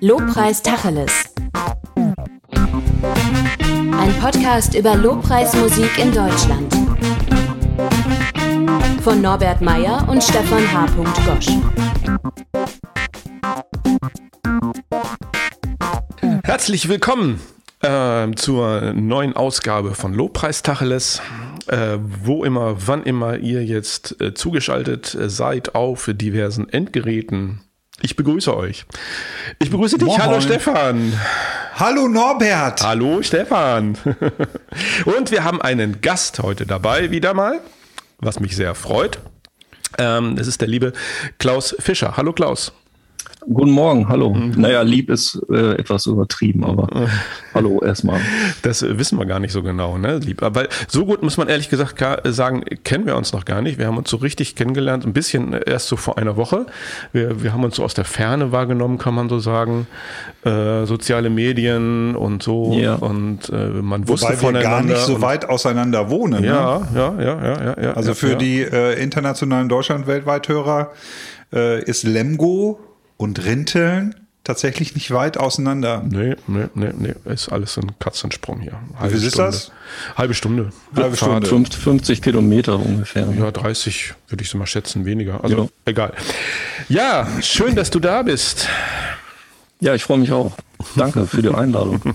Lobpreis Tacheles. Ein Podcast über Lobpreismusik in Deutschland. Von Norbert Meyer und Stefan H. Gosch. Herzlich willkommen äh, zur neuen Ausgabe von Lobpreis Tacheles. Äh, wo immer, wann immer ihr jetzt äh, zugeschaltet äh, seid auf diversen Endgeräten. Ich begrüße euch. Ich begrüße dich. Moin. Hallo Stefan. Hallo Norbert. Hallo Stefan. Und wir haben einen Gast heute dabei, wieder mal, was mich sehr freut. Ähm, es ist der liebe Klaus Fischer. Hallo Klaus. Guten Morgen, hallo. Naja, lieb ist äh, etwas übertrieben, aber hallo erstmal. Das äh, wissen wir gar nicht so genau, ne, lieb. Weil so gut muss man ehrlich gesagt gar, äh, sagen, kennen wir uns noch gar nicht. Wir haben uns so richtig kennengelernt, ein bisschen erst so vor einer Woche. Wir, wir haben uns so aus der Ferne wahrgenommen, kann man so sagen. Äh, soziale Medien und so. Ja. Und äh, man wusste Wobei wir voneinander. gar nicht so weit auseinander wohnen. Ne? Ja, ja, ja, ja, ja, ja. Also ja, für ja. die äh, internationalen Deutschland-Weltweit-Hörer äh, ist Lemgo und Rinteln tatsächlich nicht weit auseinander. Nee, nee, nee, nee, ist alles ein Katzensprung hier. Halbe viel ist das? Halbe Stunde. Halbe. Stunde. 50, 50 Kilometer ungefähr. Ja, 30 würde ich so mal schätzen, weniger. Also Ja. egal. Ja, schön, dass du da bist. Ja, ich freue mich auch. Danke für die Einladung.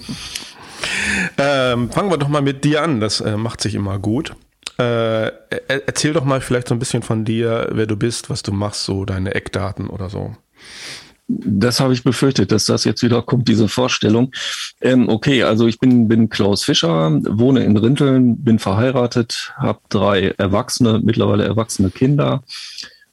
Ähm, fangen wir doch mal mit dir an. Das äh, macht sich immer gut. Äh, er- erzähl doch mal vielleicht so ein bisschen von dir, wer du bist, was du machst, so deine Eckdaten oder so. Das habe ich befürchtet, dass das jetzt wieder kommt, diese Vorstellung. Ähm, okay, also ich bin, bin Klaus Fischer, wohne in Rinteln, bin verheiratet, habe drei erwachsene, mittlerweile erwachsene Kinder,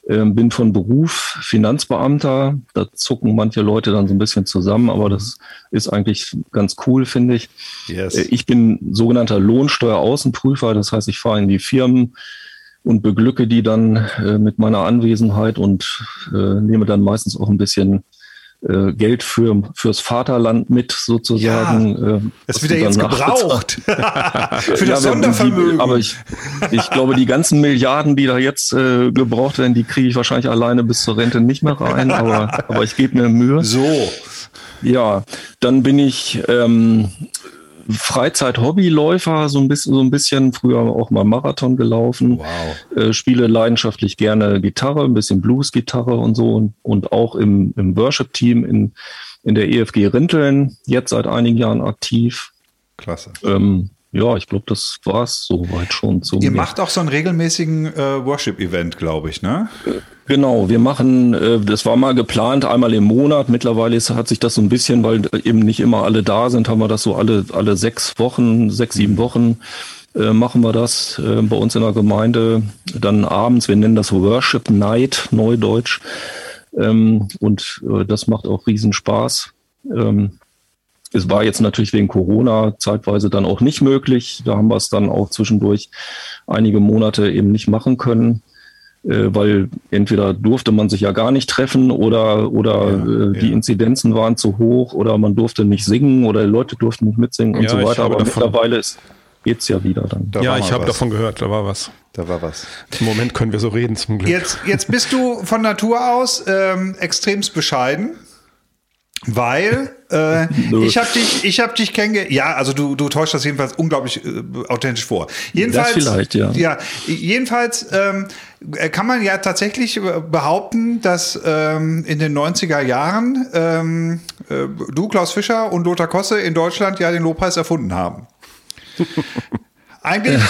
ähm, bin von Beruf Finanzbeamter. Da zucken manche Leute dann so ein bisschen zusammen, aber das ist eigentlich ganz cool, finde ich. Yes. Äh, Ich bin sogenannter Lohnsteueraußenprüfer, das heißt, ich fahre in die Firmen und beglücke die dann äh, mit meiner Anwesenheit und äh, nehme dann meistens auch ein bisschen äh, Geld für, fürs Vaterland mit, sozusagen. äh, Es was wird ja jetzt gebraucht. Für das ja, Sondervermögen. Die, aber ich, ich glaube, die ganzen Milliarden, die da jetzt äh, gebraucht werden, die kriege ich wahrscheinlich alleine bis zur Rente nicht mehr rein, aber, aber ich gebe mir Mühe. so. Ja, dann bin ich ähm, Freizeit-Hobbyläufer, so ein bisschen, so ein bisschen früher auch mal Marathon gelaufen. Wow. Äh, spiele leidenschaftlich gerne Gitarre, ein bisschen Blues-Gitarre und so und, und auch im, im Worship-Team in, in der EFG Rinteln, jetzt seit einigen Jahren aktiv. Klasse. Ähm, ja, ich glaube, das war's soweit schon Ihr mir. macht auch so einen regelmäßigen äh, Worship-Event, glaube ich, ne? Genau, wir machen, äh, das war mal geplant, einmal im Monat. Mittlerweile hat sich das so ein bisschen, weil eben nicht immer alle da sind, haben wir das so alle, alle sechs Wochen, sechs, sieben Wochen äh, machen wir das äh, bei uns in der Gemeinde. Dann abends, wir nennen das Worship Night, Neudeutsch. Ähm, und äh, das macht auch riesen Spaß. Ähm, es war jetzt natürlich wegen Corona zeitweise dann auch nicht möglich. Da haben wir es dann auch zwischendurch einige Monate eben nicht machen können äh, weil entweder durfte man sich ja gar nicht treffen oder, oder Ja, äh, die ja. Inzidenzen waren zu hoch oder man durfte nicht singen oder Leute durften nicht mitsingen und Ja, so weiter. Aber mittlerweile ist, geht's ja wieder dann. Da ja, ich habe davon gehört, da war was. Da war was. Im Moment können wir so reden, zum Glück. Jetzt, jetzt bist du von Natur aus ähm, extremst bescheiden, weil äh, ich habe dich, ich habe dich kennengelernt. Ja, also du, du täuschst das jedenfalls unglaublich äh, authentisch vor. Jedenfalls, Das vielleicht, ja. Ja, jedenfalls ähm, kann man ja tatsächlich behaupten, dass ähm, in den 90er Jahren ähm, äh, du, Klaus Fischer und Lothar Kosse in Deutschland ja den Lobpreis erfunden haben. Eigentlich,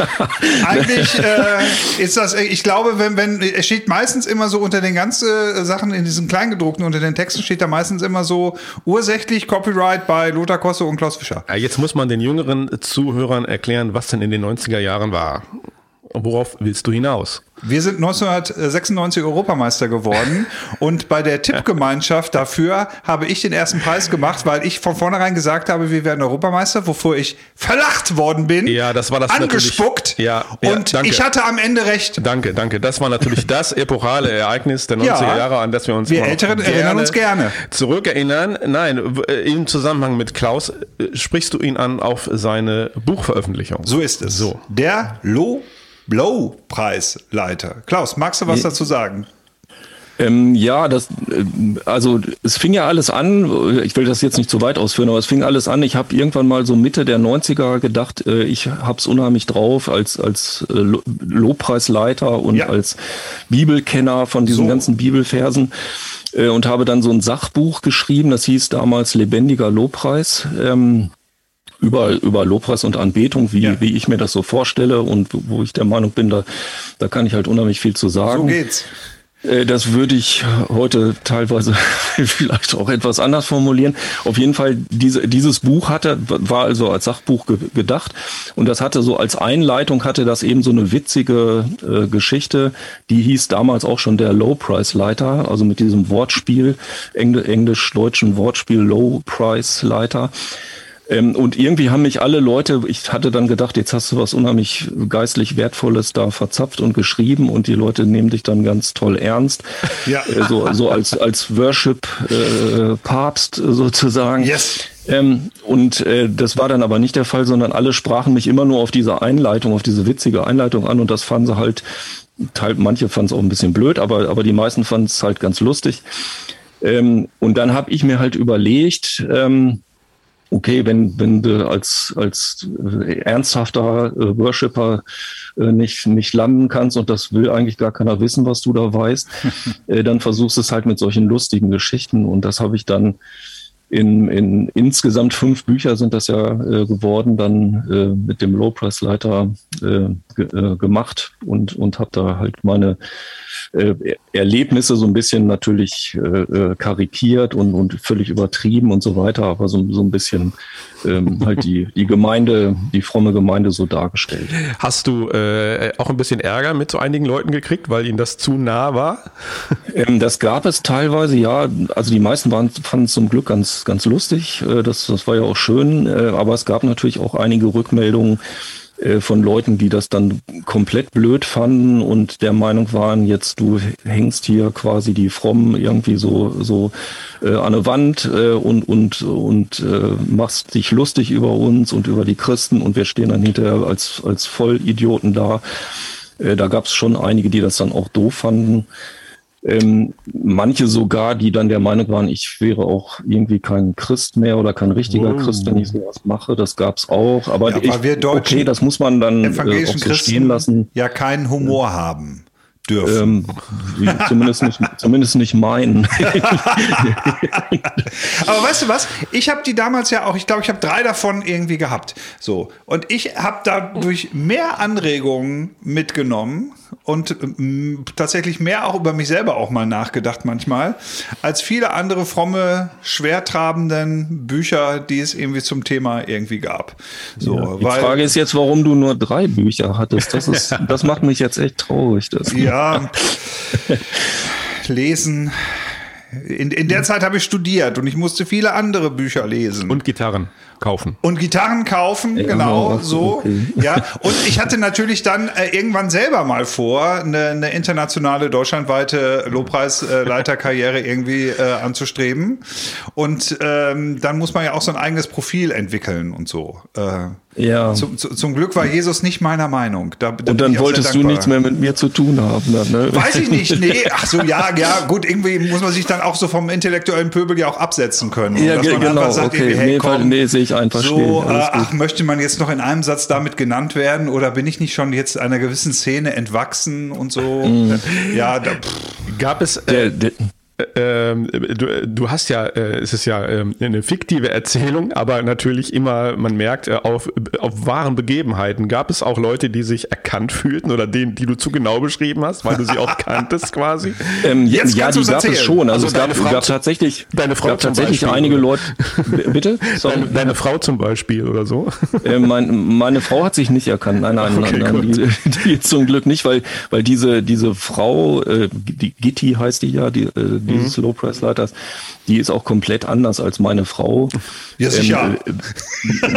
eigentlich äh, ist das, ich glaube, wenn, wenn, es steht meistens immer so unter den ganzen äh, Sachen in diesen Kleingedruckten, unter den Texten steht da meistens immer so ursächlich Copyright bei Lothar Kosse und Klaus Fischer. Ja, jetzt muss man den jüngeren Zuhörern erklären, was denn in den 90er Jahren war. Worauf willst du hinaus? Wir sind 1996 Europameister geworden und bei der Tippgemeinschaft dafür habe ich den ersten Preis gemacht, weil ich von vornherein gesagt habe, wir werden Europameister, wovor ich verlacht worden bin. Ja, das war das Angespuckt. Ja, ja, und danke. ich hatte am Ende recht. Danke, danke. Das war natürlich das epochale Ereignis der 90er Ja. Jahre, an das wir uns Wir Älteren erinnern uns gerne. zurückerinnern. Nein, äh, im Zusammenhang mit Klaus äh, sprichst du ihn an auf seine Buchveröffentlichung. So ist es. So. Der Low Blow Preisleiter. Klaus, magst du was dazu sagen? Ähm, ja, das, äh, also es fing ja alles an, ich will das jetzt nicht zu weit ausführen, aber es fing alles an. Ich habe irgendwann mal so Mitte der 90er gedacht, äh, ich hab's unheimlich drauf als, als äh, Lobpreisleiter und ja. als Bibelkenner von diesen so. ganzen Bibelversen äh, und habe dann so ein Sachbuch geschrieben, das hieß damals Lebendiger Lobpreis. Ähm, über, über Lobpreis und Anbetung, wie, ja. wie ich mir das so vorstelle und wo ich der Meinung bin, da, da kann ich halt unheimlich viel zu sagen. So geht's. Äh, das würde ich heute teilweise vielleicht auch etwas anders formulieren. Auf jeden Fall, diese, dieses Buch hatte, war also als Sachbuch ge gedacht und das hatte so als Einleitung hatte das eben so eine witzige äh, Geschichte, die hieß damals auch schon der Low Price Leiter, also mit diesem Wortspiel, englisch-deutschen Wortspiel Low Price Leiter. Ähm, und irgendwie haben mich alle Leute, ich hatte dann gedacht, jetzt hast du was unheimlich geistlich Wertvolles da verzapft und geschrieben und die Leute nehmen dich dann ganz toll ernst. Ja. Äh, so, so als, als Worship-Papst äh, sozusagen. Yes. Ähm, und äh, das war dann aber nicht der Fall, sondern alle sprachen mich immer nur auf diese Einleitung, auf diese witzige Einleitung an und das fanden sie halt, teil, manche fanden es auch ein bisschen blöd, aber, aber die meisten fanden es halt ganz lustig. Ähm, und dann habe ich mir halt überlegt, ähm, okay, wenn, wenn du als, als ernsthafter äh, Worshipper äh, nicht, nicht landen kannst und das will eigentlich gar keiner wissen, was du da weißt, äh, dann versuchst es halt mit solchen lustigen Geschichten und das habe ich dann in, in insgesamt fünf Bücher sind das ja äh, geworden, dann äh, mit dem Low-Price-Leiter äh, äh, gemacht und, und habe da halt meine äh, Erlebnisse so ein bisschen natürlich äh, karikiert und, und völlig übertrieben und so weiter, aber so, so ein bisschen ähm, halt die, die Gemeinde, die fromme Gemeinde so dargestellt. Hast du auch ein bisschen Ärger mit so einigen Leuten gekriegt, weil ihnen das zu nah war? Ähm, das gab es teilweise, ja. Also die meisten waren, fanden es zum Glück ganz, ganz lustig. Äh, das, das war ja auch schön. Äh, aber es gab natürlich auch einige Rückmeldungen, äh, von Leuten, die das dann komplett blöd fanden und der Meinung waren, jetzt du hängst hier quasi die Frommen irgendwie so so äh, an der Wand äh, und und und äh, machst dich lustig über uns und über die Christen und wir stehen dann hinterher als als Vollidioten da. Äh, da gab es schon einige, die das dann auch doof fanden. Ähm, manche sogar, die dann der Meinung waren, ich wäre auch irgendwie kein Christ mehr oder kein richtiger oh. Christ, wenn ich sowas mache. Das gab's auch. Aber ja, ich, wir Deutschen, okay, das muss man dann äh, auch so stehen lassen. Ja, keinen Humor haben dürfen. Ähm, zumindest, nicht, zumindest nicht meinen. Aber weißt du was? Ich habe die damals ja auch, ich glaube, ich habe drei davon irgendwie gehabt. So. Und ich habe dadurch mehr Anregungen mitgenommen und ähm, tatsächlich mehr auch über mich selber auch mal nachgedacht manchmal, als viele andere fromme, schwertrabenden Bücher, die es irgendwie zum Thema irgendwie gab. So, ja, die weil, Frage ist jetzt, warum du nur drei Bücher hattest. Das, ist, das macht mich jetzt echt traurig. Das. Ja, lesen. In, in der Zeit habe ich studiert und ich musste viele andere Bücher lesen. Und Gitarren kaufen. Und Gitarren kaufen, ja, genau, so. Okay. Ja, und ich hatte natürlich dann äh, irgendwann selber mal vor, eine, eine internationale, deutschlandweite Lobpreisleiterkarriere irgendwie äh, anzustreben. Und ähm, dann muss man ja auch so ein eigenes Profil entwickeln und so. Äh, ja. Zum, zum Glück war Jesus nicht meiner Meinung. Da, da und dann wolltest du nichts mehr mit mir zu tun haben. Dann, ne? Weiß ich nicht, nee. Ach so, ja, ja, gut, irgendwie muss man sich dann auch so vom intellektuellen Pöbel ja auch absetzen können. Ja, genau, sagt, okay. Hey, nee, komm, nee, sehe ich einfach so, äh, ach, möchte man jetzt noch in einem Satz damit genannt werden oder bin ich nicht schon jetzt einer gewissen Szene entwachsen und so? Mhm. Ja, da, gab es. Äh, der, der, ähm, du, du, hast ja, äh, es ist ja ähm, eine fiktive Erzählung, aber natürlich immer, man merkt, äh, auf, auf wahren Begebenheiten. Gab es auch Leute, die sich erkannt fühlten oder denen, die du zu genau beschrieben hast, weil du sie auch kanntest quasi? Ähm, Jetzt ja, die gab es schon. Also, also es gab, Frau, gab tatsächlich, deine Frau gab tatsächlich Beispiel, einige Leute. Bitte? Deine, deine, Frau zum Beispiel oder so? Äh, mein, meine Frau hat sich nicht erkannt. Nein, nein, okay, nein, nein die, die, zum Glück nicht, weil, weil diese, diese Frau, äh, die Gitti heißt die ja, die, äh, dieses mhm. Low-Price-Leiters, die ist auch komplett anders als meine Frau. Ja, sicher.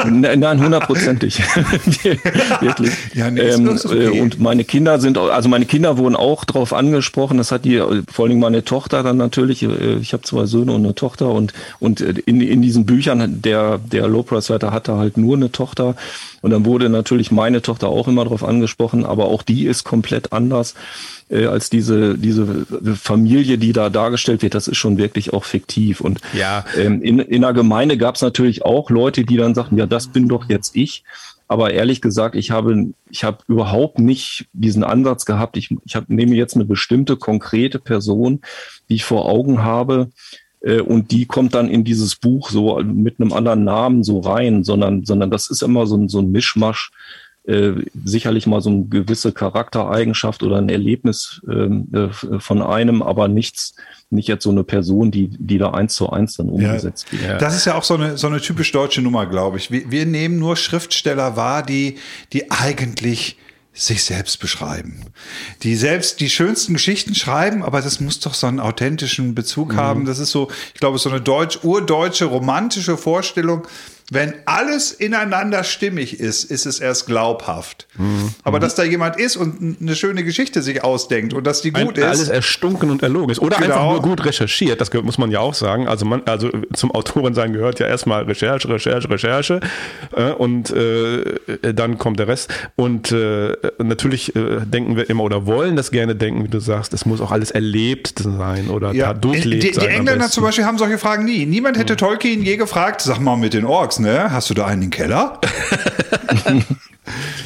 Ähm, äh, nein, hundertprozentig. Wirklich. Ja, nee, ähm, okay. Äh, und meine Kinder sind, also meine Kinder wurden auch drauf angesprochen. Das hat die, vor allem meine Tochter dann natürlich. Äh, ich habe zwei Söhne und eine Tochter und, und in, in diesen Büchern, der, der Low-Price-Leiter hatte halt nur eine Tochter. Und dann wurde natürlich meine Tochter auch immer darauf angesprochen, aber auch die ist komplett anders. Äh, als diese, diese Familie, die da dargestellt wird, das ist schon wirklich auch fiktiv. Und Ja. ähm, in, in der Gemeinde gab es natürlich auch Leute, die dann sagten, ja, das bin doch jetzt ich. Aber ehrlich gesagt, ich habe, ich habe überhaupt nicht diesen Ansatz gehabt. Ich, ich hab, nehme jetzt eine bestimmte konkrete Person, die ich vor Augen habe, äh, und die kommt dann in dieses Buch so mit einem anderen Namen so rein, sondern, sondern das ist immer so ein, so ein Mischmasch, äh, sicherlich mal so eine gewisse Charaktereigenschaft oder ein Erlebnis ähm, äh, von einem, aber nichts, nicht jetzt so eine Person, die, die da eins zu eins dann umgesetzt wird. Ja. Das ist ja auch so eine, so eine typisch deutsche Nummer, glaube ich. Wir, wir nehmen nur Schriftsteller wahr, die, die eigentlich sich selbst beschreiben. Die selbst die schönsten Geschichten schreiben, aber das muss doch so einen authentischen Bezug haben. Das ist so, ich glaube, so eine deutsch, urdeutsche, romantische Vorstellung. Wenn alles ineinander stimmig ist, ist es erst glaubhaft. Aber dass da jemand ist und eine schöne Geschichte sich ausdenkt und dass die gut Ein, alles ist. erstunken und erlogen ist. Oder Genau. einfach nur gut recherchiert, das muss man ja auch sagen. Also, man, also zum Autorensein gehört ja erstmal Recherche, Recherche, Recherche äh, und äh, dann kommt der Rest. Und äh, natürlich äh, denken wir immer oder wollen das gerne denken, wie du sagst, es muss auch alles erlebt sein oder Ja, da durchlebt die, die sein. am Engländer zum Beispiel haben solche Fragen nie. Niemand hätte Tolkien je gefragt, sag mal mit den Orks, ne? Hast du da einen im Keller?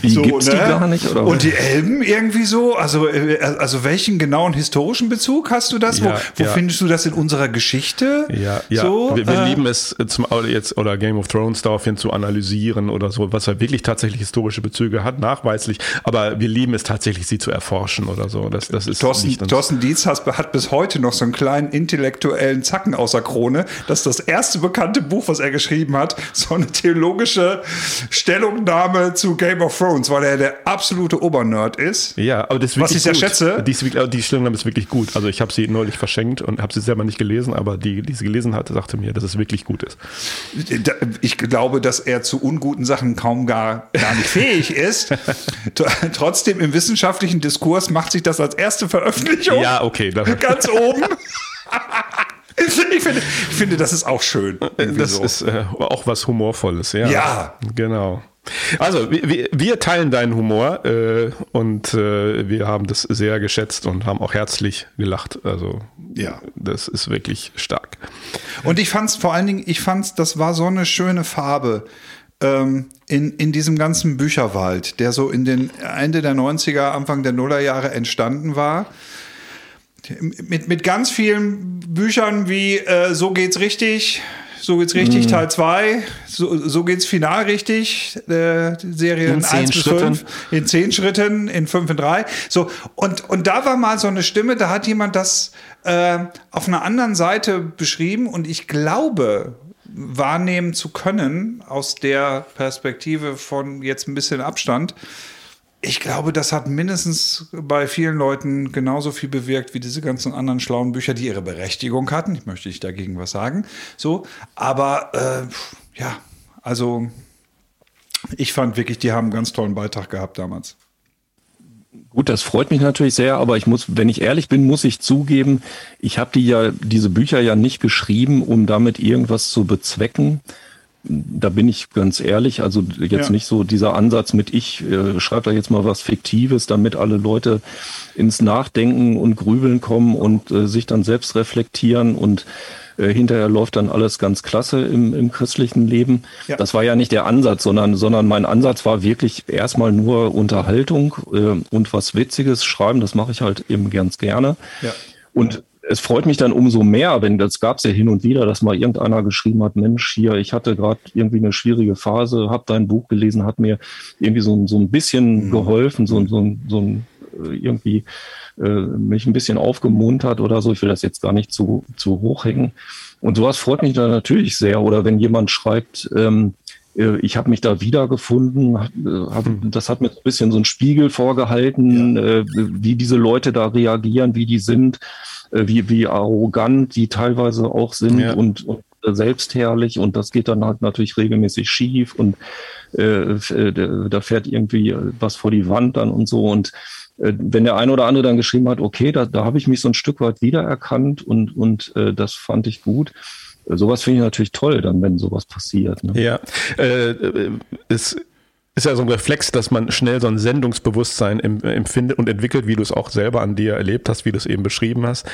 Die gibt's die gar nicht, oder? Und die Elben irgendwie so? Also, äh, also welchen genauen historischen Bezug hast du das? Ja, wo wo ja. findest du das in unserer Geschichte? Ja, ja. So, wir, wir äh, lieben es zum jetzt oder Game of Thrones daraufhin zu analysieren oder so, was er wirklich tatsächlich historische Bezüge hat, nachweislich. Aber wir lieben es tatsächlich, sie zu erforschen oder so. Das, das ist Thorsten, nicht Thorsten Dietz hat, hat bis heute noch so einen kleinen intellektuellen Zacken außer Krone, dass das erste bekannte Buch, was er geschrieben hat, so eine theologische Stellungnahme zu Game of Thrones, weil er der absolute Obernerd ist. Ja, aber das ist Was ich sehr gut. schätze. Die, wirklich, die Stellungnahme ist wirklich gut. Also ich habe sie neulich verschenkt und habe sie selber nicht gelesen, aber die, die sie gelesen hatte, sagte mir, dass es wirklich gut ist. Ich glaube, dass er zu unguten Sachen kaum gar, gar nicht fähig ist. Trotzdem im wissenschaftlichen Diskurs macht sich das als erste Veröffentlichung Ja, okay. Ganz oben. Ich finde, ich finde, das ist auch schön. das so. ist äh, auch was Humorvolles, ja. Ja. Genau. Also, wir, wir- teilen deinen Humor äh, und äh, wir haben das sehr geschätzt und haben auch herzlich gelacht. Also, Ja. das ist wirklich stark. Und ich fand's vor allen Dingen, ich fand's, das war so eine schöne Farbe ähm, in, in diesem ganzen Bücherwald, der so in den Ende der 90er, Anfang der Nullerjahre entstanden war. Mit, mit ganz vielen Büchern wie äh, So geht's richtig, So geht's richtig, Teil 2, so, so geht's final richtig, äh, Serien In zehn 1 bis Schritten. 5, in 10 Schritten, in 5 in 3. So, und, und da war mal so eine Stimme, da hat jemand das äh, auf einer anderen Seite beschrieben und ich glaube, wahrnehmen zu können aus der Perspektive von jetzt ein bisschen Abstand. Ich glaube, das hat mindestens bei vielen Leuten genauso viel bewirkt wie diese ganzen anderen schlauen Bücher, die ihre Berechtigung hatten. Ich möchte nicht dagegen was sagen. So, aber äh, ja, also ich fand wirklich, die haben einen ganz tollen Beitrag gehabt damals. Gut, das freut mich natürlich sehr, aber ich muss, wenn ich ehrlich bin, muss ich zugeben, ich habe die ja, diese Bücher ja nicht geschrieben, um damit irgendwas zu bezwecken. Da bin ich ganz ehrlich, also jetzt Ja. nicht so dieser Ansatz mit ich äh, schreibe da jetzt mal was Fiktives, damit alle Leute ins Nachdenken und Grübeln kommen und äh, sich dann selbst reflektieren und äh, hinterher läuft dann alles ganz klasse im, im christlichen Leben. Ja. Das war ja nicht der Ansatz, sondern, sondern mein Ansatz war wirklich erstmal nur Unterhaltung äh, und was Witziges schreiben. Das mache ich halt eben ganz gerne. Ja. Und es freut mich dann umso mehr, wenn das gab es ja hin und wieder, dass mal irgendeiner geschrieben hat, Mensch, hier, ich hatte gerade irgendwie eine schwierige Phase, habe dein Buch gelesen, hat mir irgendwie so, ein- so ein bisschen geholfen, so, ein- so, ein- so ein äh, irgendwie äh, mich ein bisschen aufgemuntert oder so. Ich will das jetzt gar nicht zu, zu hoch hängen. Und sowas freut mich dann natürlich sehr. Oder wenn jemand schreibt, ähm, äh, ich habe mich da wiedergefunden, äh, hab, das hat mir so ein bisschen so ein Spiegel vorgehalten, äh, wie diese Leute da reagieren, wie die sind, äh, wie, wie arrogant die teilweise auch sind Ja. und, und äh, selbstherrlich und das geht dann halt natürlich regelmäßig schief und äh, äh, da fährt irgendwie äh, was vor die Wand dann und so und äh, wenn der eine oder andere dann geschrieben hat, okay, da, da habe ich mich so ein Stück weit wiedererkannt und, und äh, das fand ich gut. Sowas finde ich natürlich toll, dann, wenn sowas passiert. Ne? Ja, äh, es ist ja so ein Reflex, dass man schnell so ein Sendungsbewusstsein empfindet und entwickelt, wie du es auch selber an dir erlebt hast, wie du es eben beschrieben hast.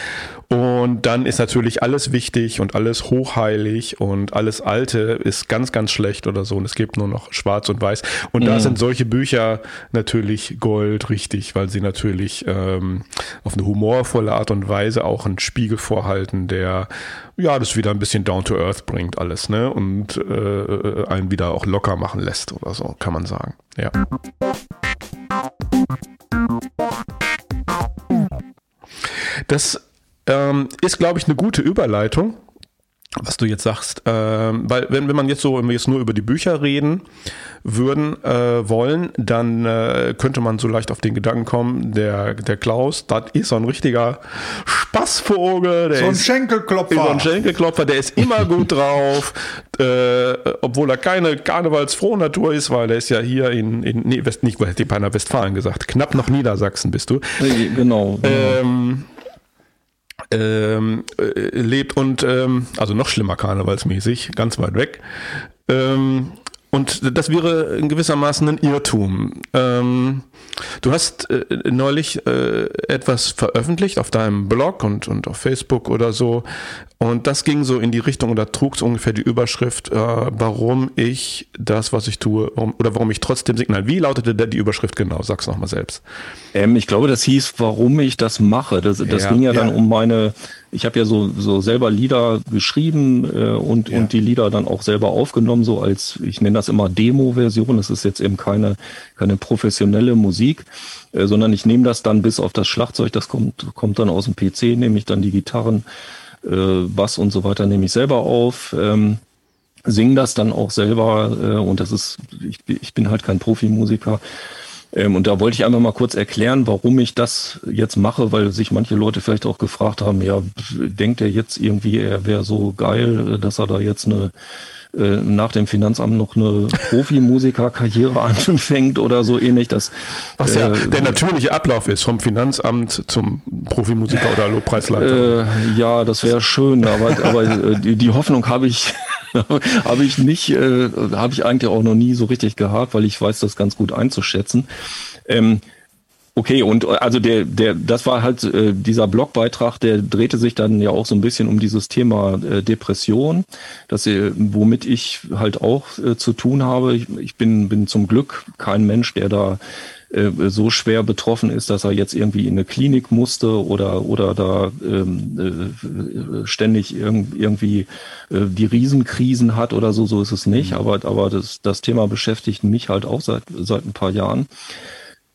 Und dann ist natürlich alles wichtig und alles hochheilig und alles Alte ist ganz, ganz schlecht oder so. Und es gibt nur noch Schwarz und Weiß. Und mhm. da sind solche Bücher natürlich Gold richtig, weil sie natürlich ähm, auf eine humorvolle Art und Weise auch einen Spiegel vorhalten, der ja, das wieder ein bisschen down to earth bringt alles, ne? Und äh, einen wieder auch locker machen lässt oder so, kann man sagen. Ja. Das ähm, ist, glaube ich, eine gute Überleitung was du jetzt sagst, ähm, weil wenn, wenn man jetzt so, wenn wir jetzt nur über die Bücher reden würden äh, wollen, dann äh, könnte man so leicht auf den Gedanken kommen, der, der Klaus, das ist so ein richtiger Spaßvogel, der so ein ist, Schenkelklopfer. So ein Schenkelklopfer, der ist immer gut drauf, äh, obwohl er keine karnevalsfrohe Natur ist, weil er ist ja hier in, in nee, West, nicht, hätte ich beinahe Westfalen gesagt, knapp noch Niedersachsen bist du. Genau. genau. Ähm, ähm, äh, lebt und ähm, also noch schlimmer karnevalsmäßig, ganz weit weg. Ähm, und das wäre in gewissermaßen ein Irrtum. Ähm, du hast äh, neulich äh, etwas veröffentlicht auf deinem Blog und, und auf Facebook oder so. Und das ging so in die Richtung oder trug so ungefähr die Überschrift, äh, warum ich das, was ich tue, warum, oder warum ich trotzdem signal. Wie lautete denn die Überschrift genau? Sag's nochmal selbst. Ähm, ich glaube, das hieß, warum ich das mache. Das, das ja, ging ja, ja, dann um meine ich habe ja so, so selber Lieder geschrieben äh, und, ja. und die Lieder dann auch selber aufgenommen, so als, ich nenne das immer Demo-Version. Das ist jetzt eben keine, keine professionelle Musik, äh, sondern ich nehme das dann bis auf das Schlagzeug, das kommt, kommt dann aus dem PC, nehme ich dann die Gitarren, äh, Bass und so weiter, nehme ich selber auf. Ähm, sing das dann auch selber äh, und das ist, ich, ich bin halt kein Profimusiker. Ähm, und da wollte ich einfach mal kurz erklären, warum ich das jetzt mache, weil sich manche Leute vielleicht auch gefragt haben, ja, denkt er jetzt irgendwie, er wäre so geil, dass er da jetzt eine äh, nach dem Finanzamt noch eine Profimusikerkarriere anfängt oder so ähnlich. Das, Was ja äh, der natürliche Ablauf ist, vom Finanzamt zum Profimusiker oder Lobpreisleiter. Äh, ja, das wäre schön, aber, aber äh, die, die Hoffnung habe ich habe ich nicht, äh, habe ich eigentlich auch noch nie so richtig gehabt, weil ich weiß das ganz gut einzuschätzen. Ähm, Okay, und äh, also der, der, das war halt äh, dieser Blogbeitrag, der drehte sich dann ja auch so ein bisschen um dieses Thema äh, Depression, dass äh, womit ich halt auch äh, zu tun habe. Ich, ich bin, bin zum Glück kein Mensch, der da äh, so schwer betroffen ist, dass er jetzt irgendwie in eine Klinik musste oder oder da ähm, äh, ständig irg irgendwie äh, die Riesenkrisen hat oder so. So ist es nicht. Mhm. Aber aber das das Thema beschäftigt mich halt auch seit seit ein paar Jahren.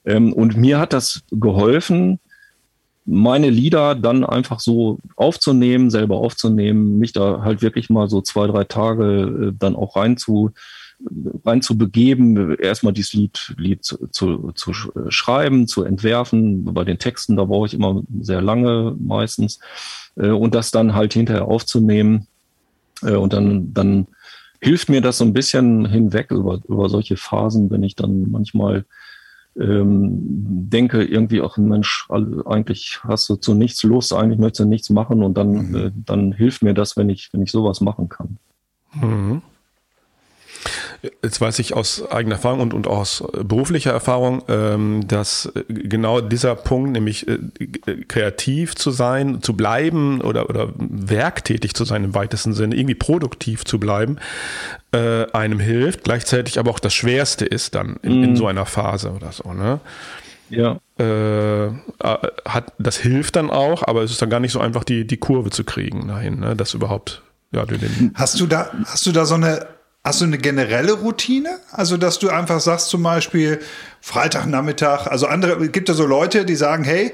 Ähm, und mir hat das geholfen, meine Lieder dann einfach so aufzunehmen, selber aufzunehmen, mich da halt wirklich mal so zwei, drei Tage äh, dann auch rein zu, rein zu begeben, erstmal dieses Lied, Lied zu, zu, zu schreiben, zu entwerfen. Bei den Texten, da brauche ich immer sehr lange meistens. Äh, und das dann halt hinterher aufzunehmen. Äh, und dann, dann hilft mir das so ein bisschen hinweg über, über solche Phasen, wenn ich dann manchmal ähm, denke irgendwie auch, Mensch, eigentlich hast du zu nichts Lust, eigentlich möchtest du nichts machen und dann, mhm. äh, dann hilft mir das, wenn ich, wenn ich sowas machen kann. Mhm. Jetzt weiß ich aus eigener Erfahrung und, und aus beruflicher Erfahrung, ähm, dass genau dieser Punkt, nämlich äh, kreativ zu sein, zu bleiben oder, oder werktätig zu sein im weitesten Sinne, irgendwie produktiv zu bleiben, äh, einem hilft, gleichzeitig aber auch das Schwerste ist dann in, mm. in mhm. so einer Phase oder so. Ne? Ja. Äh, äh, hat, das hilft dann auch, aber es ist dann gar nicht so einfach, die, die Kurve zu kriegen dahin, ne? das überhaupt. Ja, den hast du da, hast du da so eine Hast du eine generelle Routine? Also, dass du einfach sagst, zum Beispiel Freitagnachmittag, also andere, gibt ja so Leute, die sagen, hey,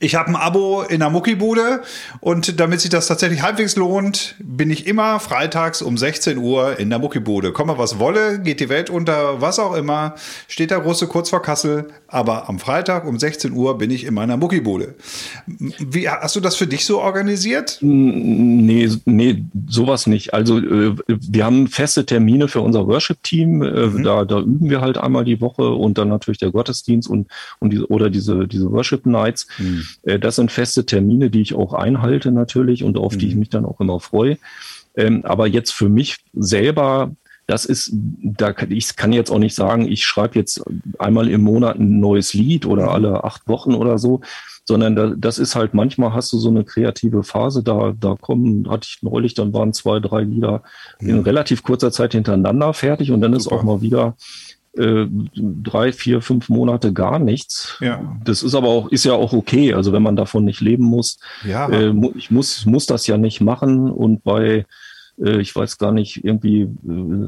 ich habe ein Abo in der Muckibude und damit sich das tatsächlich halbwegs lohnt, bin ich immer freitags um 16 Uhr in der Muckibude. Komme was wolle, geht die Welt unter, was auch immer, steht der Russe kurz vor Kassel, aber am Freitag um 16 Uhr bin ich in meiner Muckibude. Wie hast du das für dich so organisiert? Nee, nee, sowas nicht. Also äh, wir haben feste Termine für unser Worship-Team. Äh, mhm. Da, da üben wir halt einmal die Woche und dann natürlich der Gottesdienst und, und die, oder diese, diese Worship-Nights. Mhm. Mhm. Das sind feste Termine, die ich auch einhalte natürlich und auf mhm. die ich mhm. mich dann auch immer freue. Ähm, aber jetzt für mich selber das ist, da ich kann jetzt auch nicht sagen, ich schreibe jetzt einmal im Monat ein neues Lied oder mhm. alle acht Wochen oder so, sondern da, das ist halt manchmal hast du so eine kreative Phase, da, da kommen, hatte ich neulich, dann waren zwei, drei Lieder in relativ kurzer Zeit hintereinander fertig und dann Super. ist auch mal wieder äh, drei, vier, fünf Monate gar nichts. Ja. Das ist aber auch, ist ja auch okay. Also wenn man davon nicht leben muss, ja. äh, ich muss, muss das ja nicht machen und bei ich weiß gar nicht, irgendwie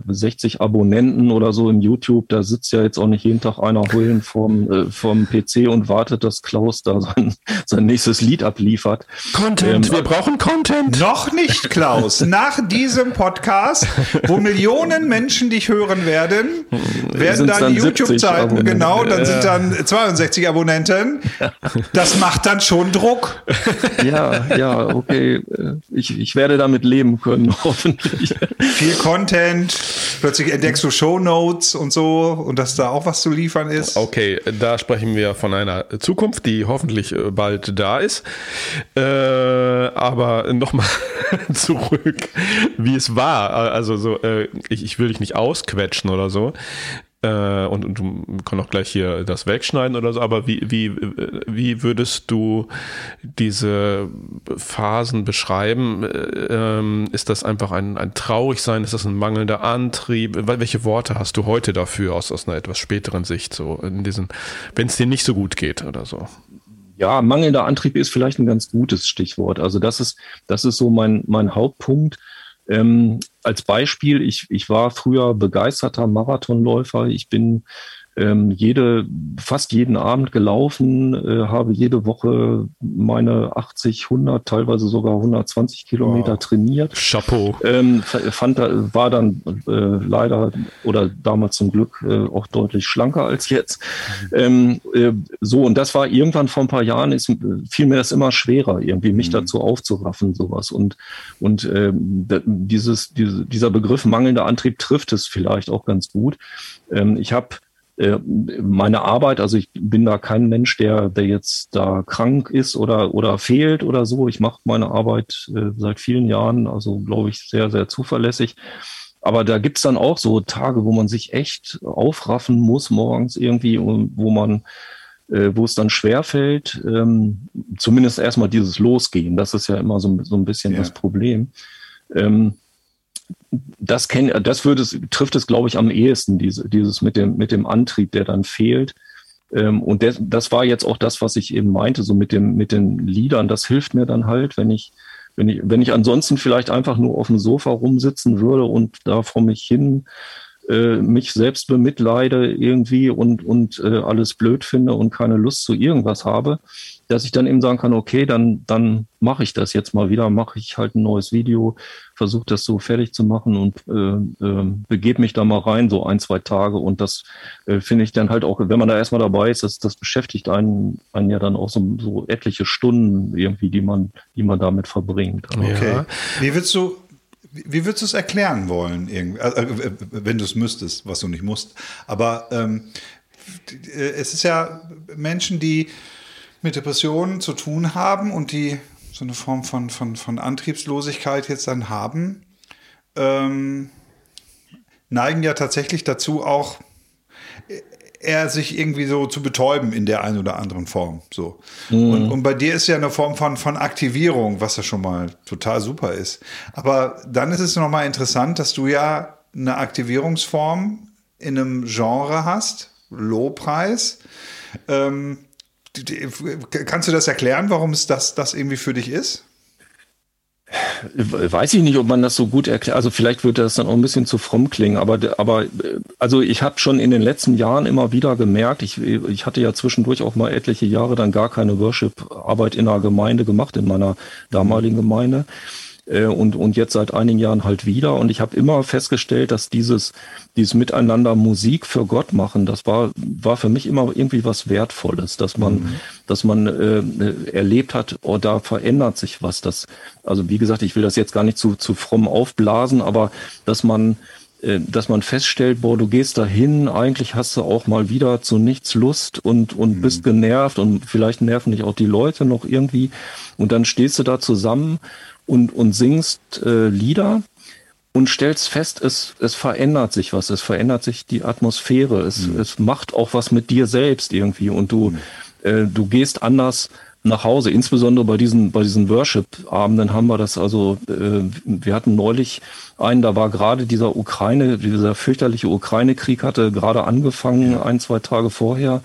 60 äh, Abonnenten oder so im YouTube. Da sitzt ja jetzt auch nicht jeden Tag einer heulen vom, äh, vom PC und wartet, dass Klaus da sein, sein nächstes Lied abliefert. Content, ähm, wir brauchen Content. Noch nicht, Klaus. Nach diesem Podcast, wo Millionen Menschen dich hören werden, werden dann, dann YouTube-Zeiten, genau, dann sind dann 62 Abonnenten. Das macht dann schon Druck. Ja, ja, okay. Ich, ich werde damit leben können, hoffentlich. Viel Content, plötzlich entdeckst du Show Notes und so und dass da auch was zu liefern ist. Okay, da sprechen wir von einer Zukunft, die hoffentlich äh, bald da ist. Äh, aber nochmal zurück, wie es war. Also so, äh, ich, ich will dich nicht ausquetschen oder so. Äh, und, und, du kannst auch gleich hier das wegschneiden oder so, aber wie, wie, wie würdest du diese Phasen beschreiben? Ähm, ist das einfach ein, ein Traurigsein? Ist das ein mangelnder Antrieb? Welche Worte hast du heute dafür aus, aus einer etwas späteren Sicht, so in diesen, wenn es dir nicht so gut geht oder so? Ja, mangelnder Antrieb ist vielleicht ein ganz gutes Stichwort. Also das ist, das ist so mein, mein Hauptpunkt. Ähm, als Beispiel, ich, ich war früher begeisterter Marathonläufer. Ich bin ähm, jede, fast jeden Abend gelaufen, äh, habe jede Woche meine 80, 100, teilweise sogar 120 Kilometer wow. trainiert. Chapeau. Ähm, fand, war dann äh, leider oder damals zum Glück äh, auch deutlich schlanker als jetzt. Ähm, äh, so, und das war irgendwann vor ein paar Jahren, ist, fiel mir das immer schwerer, irgendwie mich mhm. dazu aufzuraffen, sowas. Und, und ähm, dieses, diese, dieser Begriff mangelnder Antrieb trifft es vielleicht auch ganz gut. Ähm, ich habe meine Arbeit, also ich bin da kein Mensch, der, der jetzt da krank ist oder, oder fehlt oder so. Ich mache meine Arbeit äh, seit vielen Jahren, also glaube ich, sehr, sehr zuverlässig. Aber da gibt's dann auch so Tage, wo man sich echt aufraffen muss morgens irgendwie, wo man äh, wo es dann schwerfällt, ähm, zumindest erstmal dieses Losgehen. Das ist ja immer so, so ein bisschen ja. das Problem. Ähm, das kenn, das würde es, trifft es, glaube ich, am ehesten, diese, dieses mit dem, mit dem Antrieb, der dann fehlt. Ähm, und der, das war jetzt auch das, was ich eben meinte, so mit dem, mit den Liedern. Das hilft mir dann halt, wenn ich, wenn ich, wenn ich ansonsten vielleicht einfach nur auf dem Sofa rumsitzen würde und da vor mich hin äh, mich selbst bemitleide irgendwie und, und äh, alles blöd finde und keine Lust zu irgendwas habe, dass ich dann eben sagen kann, okay, dann, dann mache ich das jetzt mal wieder, mache ich halt ein neues Video, versuche das so fertig zu machen und äh, äh, begebe mich da mal rein, so ein, zwei Tage. Und das äh, finde ich dann halt auch, wenn man da erstmal dabei ist, das, das beschäftigt einen, einen ja dann auch so, so etliche Stunden irgendwie, die man, die man damit verbringt. Okay. Ja. Wie würdest du, wie würdest du es erklären wollen, äh, äh, wenn du es müsstest, was du nicht musst? Aber ähm, äh, es ist ja Menschen, die mit Depressionen zu tun haben und die so eine Form von, von, von Antriebslosigkeit jetzt dann haben, ähm, neigen ja tatsächlich dazu auch eher sich irgendwie so zu betäuben in der einen oder anderen Form. So. Mhm. Und, und bei dir ist ja eine Form von, von Aktivierung, was ja schon mal total super ist. Aber dann ist es nochmal interessant, dass du ja eine Aktivierungsform in einem Genre hast, Lowpreis, ähm, Kannst du das erklären, warum es das, das irgendwie für dich ist? Weiß ich nicht, ob man das so gut erklärt. Also vielleicht würde das dann auch ein bisschen zu fromm klingen, aber, aber also ich habe schon in den letzten Jahren immer wieder gemerkt, ich, ich hatte ja zwischendurch auch mal etliche Jahre dann gar keine Worship-Arbeit in einer Gemeinde gemacht, in meiner damaligen Gemeinde äh, und, und jetzt seit einigen Jahren halt wieder. Und ich habe immer festgestellt, dass dieses, dieses Miteinander Musik für Gott machen, das war, war für mich immer irgendwie was Wertvolles, dass man, mhm. dass man äh, erlebt hat, oh, da verändert sich was. Das, also wie gesagt, ich will das jetzt gar nicht zu, zu fromm aufblasen, aber dass man äh, dass man feststellt, boah, du gehst dahin, eigentlich hast du auch mal wieder zu nichts Lust und, und mhm. bist genervt und vielleicht nerven dich auch die Leute noch irgendwie. Und dann stehst du da zusammen und, und singst äh, Lieder und stellst fest, es, es verändert sich was, es verändert sich die Atmosphäre, es, mhm. es macht auch was mit dir selbst irgendwie und du, mhm. äh, du gehst anders nach Hause. Insbesondere bei diesen, bei diesen Worship-Abenden haben wir das also, äh, wir hatten neulich einen, da war gerade dieser Ukraine, dieser fürchterliche Ukraine-Krieg hatte gerade angefangen, ein, zwei Tage vorher.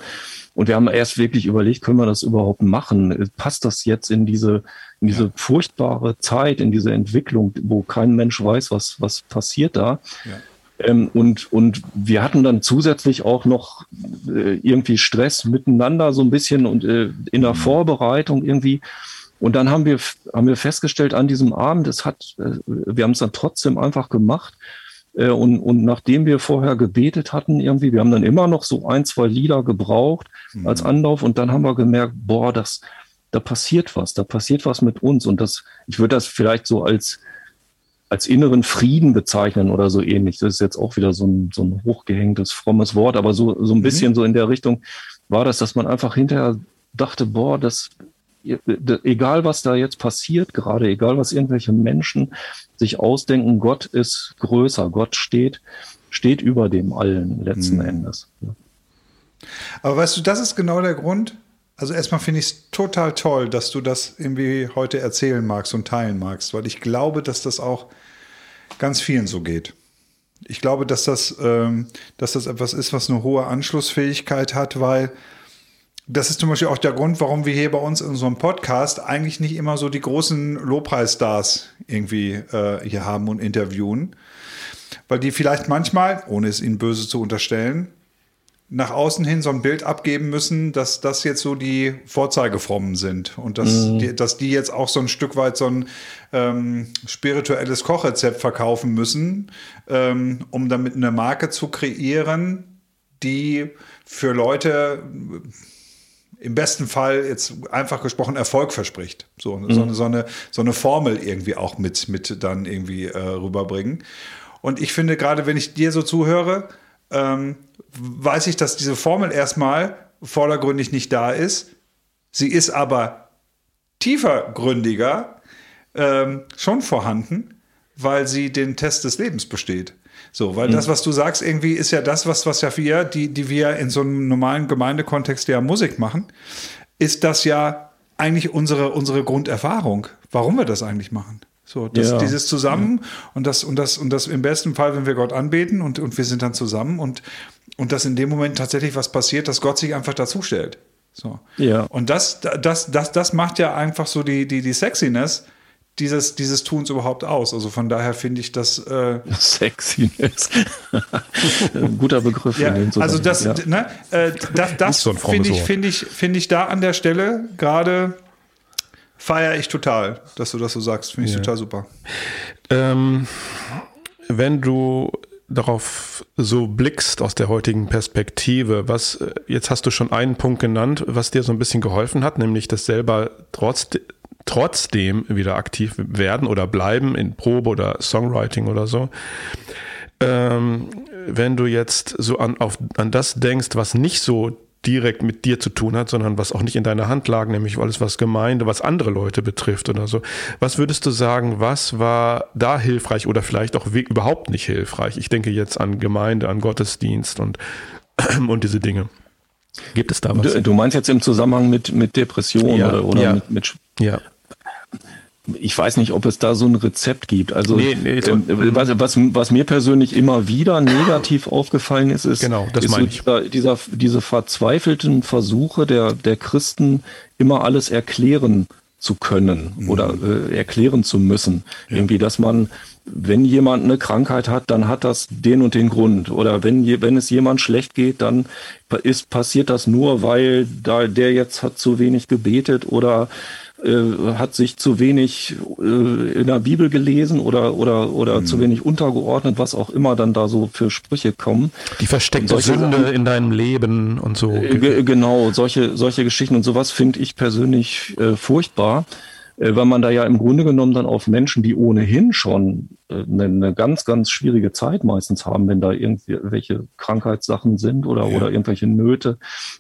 Und wir haben erst wirklich überlegt, können wir das überhaupt machen? Passt das jetzt in diese, in diese ja. furchtbare Zeit, in diese Entwicklung, wo kein Mensch weiß, was, was passiert da? Ja. Ähm, und, und wir hatten dann zusätzlich auch noch äh, irgendwie Stress miteinander so ein bisschen und äh, in der mhm. Vorbereitung irgendwie. Und dann haben wir, haben wir festgestellt an diesem Abend, es hat, äh, wir haben es dann trotzdem einfach gemacht. Äh, und, und nachdem wir vorher gebetet hatten, irgendwie, wir haben dann immer noch so ein, zwei Lieder gebraucht mhm. als Anlauf und dann haben wir gemerkt, boah, das, da passiert was, da passiert was mit uns. Und das, ich würde das vielleicht so als, als inneren Frieden bezeichnen oder so ähnlich. Das ist jetzt auch wieder so ein, so ein hochgehängtes, frommes Wort, aber so, so ein mhm. bisschen so in der Richtung war das, dass man einfach hinterher dachte, boah, das, egal was da jetzt passiert gerade, egal was irgendwelche Menschen sich ausdenken, Gott ist größer, Gott steht, steht über dem allen letzten mhm. Endes. Aber weißt du, das ist genau der Grund. Also erstmal finde ich es total toll, dass du das irgendwie heute erzählen magst und teilen magst, weil ich glaube, dass das auch ganz vielen so geht. Ich glaube, dass das, ähm, dass das etwas ist, was eine hohe Anschlussfähigkeit hat, weil das ist zum Beispiel auch der Grund, warum wir hier bei uns in unserem Podcast eigentlich nicht immer so die großen Lobpreisstars irgendwie äh, hier haben und interviewen. Weil die vielleicht manchmal, ohne es ihnen böse zu unterstellen, nach außen hin so ein Bild abgeben müssen, dass das jetzt so die Vorzeigefrommen sind und dass, mhm. die, dass die jetzt auch so ein Stück weit so ein ähm, spirituelles Kochrezept verkaufen müssen, ähm, um damit eine Marke zu kreieren, die für Leute im besten Fall jetzt einfach gesprochen Erfolg verspricht. So, mhm. so, eine, so, eine, so eine Formel irgendwie auch mit, mit dann irgendwie äh, rüberbringen. Und ich finde, gerade wenn ich dir so zuhöre, ähm, weiß ich, dass diese Formel erstmal vordergründig nicht da ist. Sie ist aber tiefergründiger ähm, schon vorhanden, weil sie den Test des Lebens besteht. So, weil mhm. das, was du sagst, irgendwie ist ja das, was, was ja wir, die, die wir in so einem normalen Gemeindekontext ja Musik machen, ist das ja eigentlich unsere, unsere Grunderfahrung, warum wir das eigentlich machen. So, das, ja. dieses zusammen ja. und das, und das, und das im besten Fall, wenn wir Gott anbeten und, und wir sind dann zusammen und, und dass in dem Moment tatsächlich was passiert, dass Gott sich einfach dazustellt. So. Ja. Und das, das, das, das macht ja einfach so die, die, die Sexiness dieses, dieses Tuns überhaupt aus. Also von daher finde ich das. Äh Sexiness. Guter Begriff. Ja, also das, ja. ne, äh, das, das so finde ich, finde ich, finde ich da an der Stelle gerade feiere ich total, dass du das so sagst. Finde ich ja. total super. Ähm, wenn du darauf so blickst aus der heutigen Perspektive, was jetzt hast du schon einen Punkt genannt, was dir so ein bisschen geholfen hat, nämlich das selber trotz, trotzdem wieder aktiv werden oder bleiben in Probe oder Songwriting oder so. Ähm, wenn du jetzt so an, auf, an das denkst, was nicht so direkt mit dir zu tun hat, sondern was auch nicht in deiner Hand lag, nämlich alles, was Gemeinde, was andere Leute betrifft oder so. Was würdest du sagen, was war da hilfreich oder vielleicht auch überhaupt nicht hilfreich? Ich denke jetzt an Gemeinde, an Gottesdienst und, und diese Dinge. Gibt es da was? Du, du meinst jetzt im Zusammenhang mit, mit Depression ja, oder, oder ja. mit, mit ja ich weiß nicht, ob es da so ein Rezept gibt. Also nee, nee, äh, was, was, was, mir persönlich immer wieder negativ aufgefallen ist, ist, genau, das ist so dieser, dieser, diese verzweifelten Versuche der, der Christen, immer alles erklären zu können mhm. oder äh, erklären zu müssen. Ja. Irgendwie, dass man, wenn jemand eine Krankheit hat, dann hat das den und den Grund. Oder wenn, wenn es jemand schlecht geht, dann ist, passiert das nur, weil da der jetzt hat zu wenig gebetet oder äh, hat sich zu wenig äh, in der Bibel gelesen oder oder oder mhm. zu wenig untergeordnet, was auch immer dann da so für Sprüche kommen. Die versteckte Sünde Sachen, in deinem Leben und so. Äh, genau, solche solche Geschichten und sowas finde ich persönlich äh, furchtbar. Äh, weil man da ja im Grunde genommen dann auf Menschen, die ohnehin schon eine, äh, eine ganz, ganz schwierige Zeit meistens haben, wenn da irgendwelche Krankheitssachen sind oder, ja. oder irgendwelche Nöte,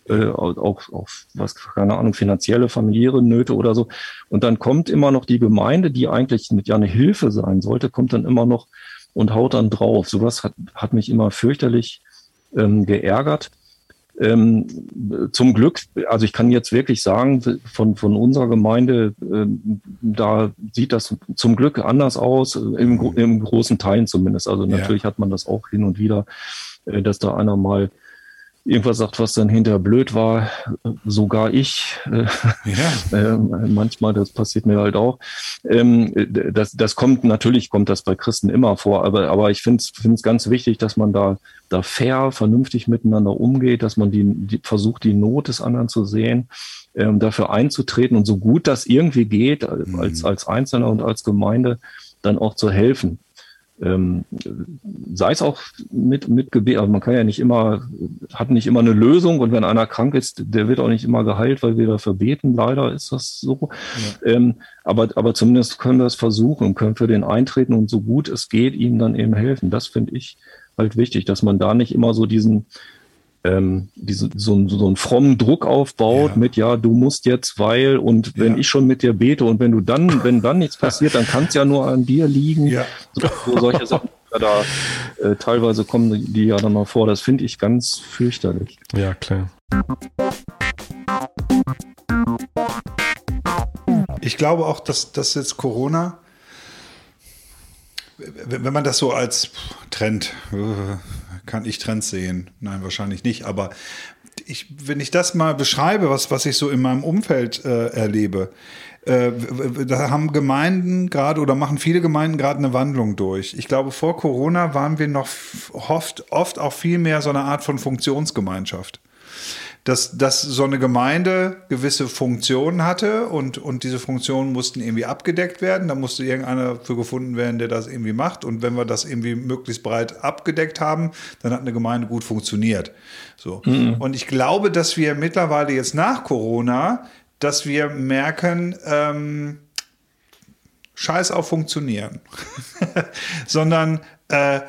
äh, auch, auch, was, keine Ahnung, finanzielle, familiäre Nöte oder so. Und dann kommt immer noch die Gemeinde, die eigentlich mit ja eine Hilfe sein sollte, kommt dann immer noch und haut dann drauf. Sowas hat, hat mich immer fürchterlich ähm, geärgert. Ähm, zum Glück, also ich kann jetzt wirklich sagen, von, von unserer Gemeinde, äh, da sieht das zum Glück anders aus, im, im großen Teilen zumindest. Also natürlich ja. hat man das auch hin und wieder, äh, dass da einer mal irgendwas sagt, was dann hinterher blöd war, sogar ich. Ja. äh, manchmal, das passiert mir halt auch. Ähm, das, das kommt, natürlich kommt das bei Christen immer vor, aber, aber ich finde es ganz wichtig, dass man da, da fair, vernünftig miteinander umgeht, dass man die, die versucht, die Not des anderen zu sehen, ähm, dafür einzutreten und so gut das irgendwie geht, mhm. als, als Einzelner und als Gemeinde, dann auch zu helfen ähm, sei es auch mit, mit Gebet, also man kann ja nicht immer, hat nicht immer eine Lösung und wenn einer krank ist, der wird auch nicht immer geheilt, weil wir dafür beten, leider ist das so. Ja. Ähm, aber, aber zumindest können wir es versuchen und können für den eintreten und so gut es geht, ihm dann eben helfen. Das finde ich halt wichtig, dass man da nicht immer so diesen, ähm, diese, so, so einen frommen Druck aufbaut ja. mit, ja, du musst jetzt, weil, und wenn ja. ich schon mit dir bete und wenn du dann, wenn dann nichts passiert, dann kann es ja nur an dir liegen. Ja. So, so solche Sachen. Da äh, teilweise kommen die ja dann mal vor. Das finde ich ganz fürchterlich. Ja, klar. Ich glaube auch, dass, dass jetzt Corona wenn man das so als Trend, äh, kann ich Trends sehen? Nein, wahrscheinlich nicht. Aber ich, wenn ich das mal beschreibe, was, was ich so in meinem Umfeld äh, erlebe, äh, da haben Gemeinden gerade oder machen viele Gemeinden gerade eine Wandlung durch. Ich glaube, vor Corona waren wir noch oft, oft auch viel mehr so eine Art von Funktionsgemeinschaft dass, dass so eine Gemeinde gewisse Funktionen hatte und, und diese Funktionen mussten irgendwie abgedeckt werden. Da musste irgendeiner für gefunden werden, der das irgendwie macht. Und wenn wir das irgendwie möglichst breit abgedeckt haben, dann hat eine Gemeinde gut funktioniert. So. Mhm. Und ich glaube, dass wir mittlerweile jetzt nach Corona, dass wir merken, ähm, Scheiß auf funktionieren, sondern äh,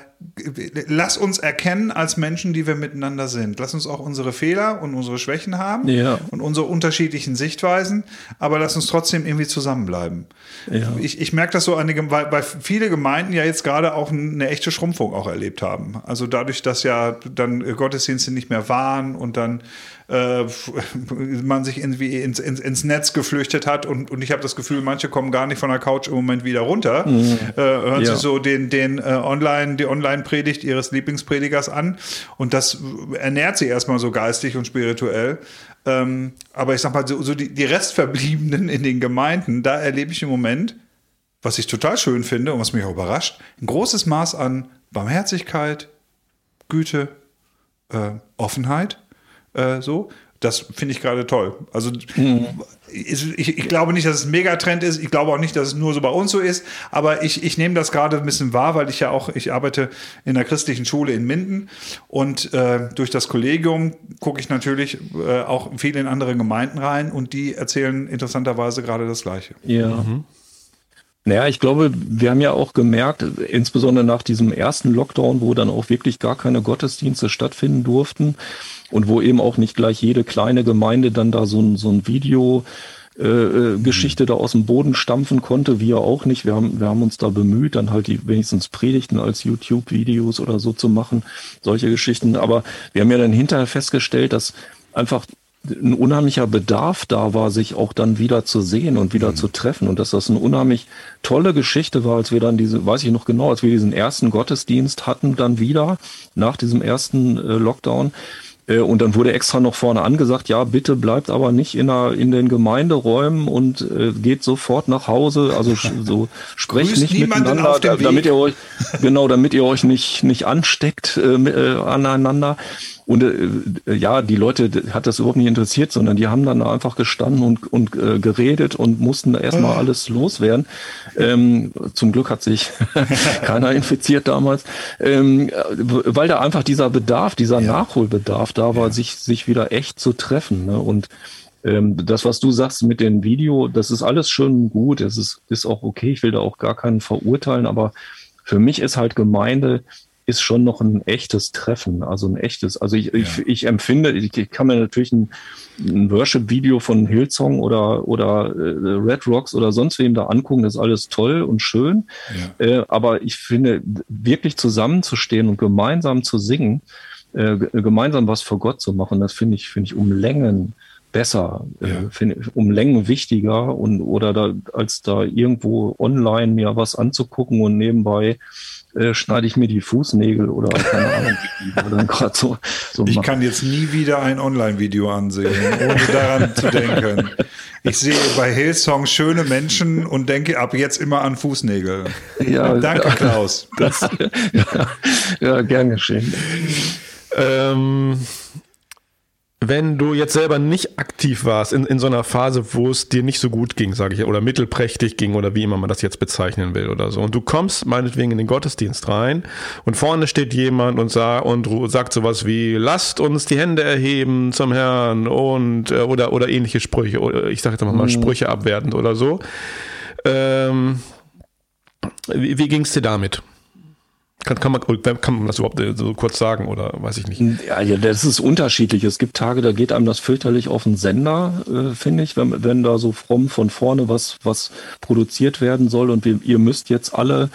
lass uns erkennen als Menschen, die wir miteinander sind. Lass uns auch unsere Fehler und unsere Schwächen haben ja. und unsere unterschiedlichen Sichtweisen, aber lass uns trotzdem irgendwie zusammenbleiben. Ja. Ich, ich merke das so an weil, weil viele Gemeinden ja jetzt gerade auch eine echte Schrumpfung auch erlebt haben. Also dadurch, dass ja dann Gottesdienste nicht mehr waren und dann äh, man sich irgendwie ins, ins, ins, Netz geflüchtet hat und, und ich habe das Gefühl, manche kommen gar nicht von der Couch im Moment wieder runter, mhm. äh, hören ja. sich so den, den äh, Online, die Online-Predigt ihres Lieblingspredigers an und das ernährt sie erstmal so geistig und spirituell. Ähm, aber ich sag mal, so, so die, die Restverbliebenen in den Gemeinden, da erlebe ich im Moment, was ich total schön finde und was mich auch überrascht, ein großes Maß an Barmherzigkeit, Güte, äh, Offenheit äh, so. Das finde ich gerade toll. Also mhm. ich, ich, glaube nicht, dass es ein Megatrend ist. Ich glaube auch nicht, dass es nur so bei uns so ist. Aber ich, ich nehme das gerade ein bisschen wahr, weil ich ja auch, ich arbeite in der christlichen Schule in Minden und äh, durch das Kollegium gucke ich natürlich äh, auch viel in andere Gemeinden rein und die erzählen interessanterweise gerade das Gleiche. Ja. Mhm. Naja, ich glaube, wir haben ja auch gemerkt, insbesondere nach diesem ersten Lockdown, wo dann auch wirklich gar keine Gottesdienste stattfinden durften, und wo eben auch nicht gleich jede kleine Gemeinde dann da so ein, so ein Video äh, äh, Geschichte da aus dem Boden stampfen konnte, wir auch nicht. Wir haben, wir haben uns da bemüht, dann halt die wenigstens Predigten als YouTube-Videos oder so zu machen, solche Geschichten. Aber wir haben ja dann hinterher festgestellt, dass einfach ein unheimlicher Bedarf da war, sich auch dann wieder zu sehen und wieder mhm. zu treffen und dass das eine unheimlich tolle Geschichte war, als wir dann diese, weiß ich noch genau, als wir diesen ersten Gottesdienst hatten, dann wieder nach diesem ersten äh, Lockdown, und dann wurde extra noch vorne angesagt, ja, bitte bleibt aber nicht in, der, in den Gemeinderäumen und äh, geht sofort nach Hause. Also so sprecht nicht miteinander, damit ihr euch, genau, damit ihr euch nicht, nicht ansteckt äh, äh, aneinander. Und äh, ja, die Leute hat das überhaupt nicht interessiert, sondern die haben dann einfach gestanden und, und äh, geredet und mussten da erstmal alles loswerden. Ähm, zum Glück hat sich keiner infiziert damals, ähm, weil da einfach dieser Bedarf, dieser ja. Nachholbedarf da war, ja. sich, sich wieder echt zu treffen. Ne? Und ähm, das, was du sagst mit dem Video, das ist alles schön gut, es ist, ist auch okay, ich will da auch gar keinen verurteilen, aber für mich ist halt Gemeinde ist schon noch ein echtes Treffen, also ein echtes. Also ich, ja. ich, ich empfinde, ich, ich kann mir natürlich ein, ein Worship-Video von Hillsong oder, oder äh, Red Rocks oder sonst wem da angucken, das ist alles toll und schön. Ja. Äh, aber ich finde, wirklich zusammenzustehen und gemeinsam zu singen, äh, gemeinsam was für Gott zu machen, das finde ich, finde ich um Längen besser, äh, ja. finde um Längen wichtiger und oder da als da irgendwo online mir was anzugucken und nebenbei äh, schneide ich mir die Fußnägel oder keine Ahnung, gerade so, so. Ich kann jetzt nie wieder ein Online-Video ansehen, ohne daran zu denken. Ich sehe bei Hillsong schöne Menschen und denke ab jetzt immer an Fußnägel. Ja, Danke, Klaus. Das, ja, ja, gern geschehen. Ähm, wenn du jetzt selber nicht aktiv warst in, in so einer Phase, wo es dir nicht so gut ging, sage ich, oder mittelprächtig ging oder wie immer man das jetzt bezeichnen will oder so, und du kommst meinetwegen in den Gottesdienst rein und vorne steht jemand und, sag, und sagt sowas wie, lasst uns die Hände erheben zum Herrn und äh, oder, oder ähnliche Sprüche, oder ich sage jetzt mal, mhm. Sprüche abwertend oder so. Ähm, wie wie ging es dir damit? Kann, kann, man, kann man das überhaupt so kurz sagen oder weiß ich nicht? Ja, ja, das ist unterschiedlich. Es gibt Tage, da geht einem das fürchterlich auf den Sender, äh, finde ich, wenn, wenn da so fromm von vorne was, was produziert werden soll und wir, ihr müsst jetzt alle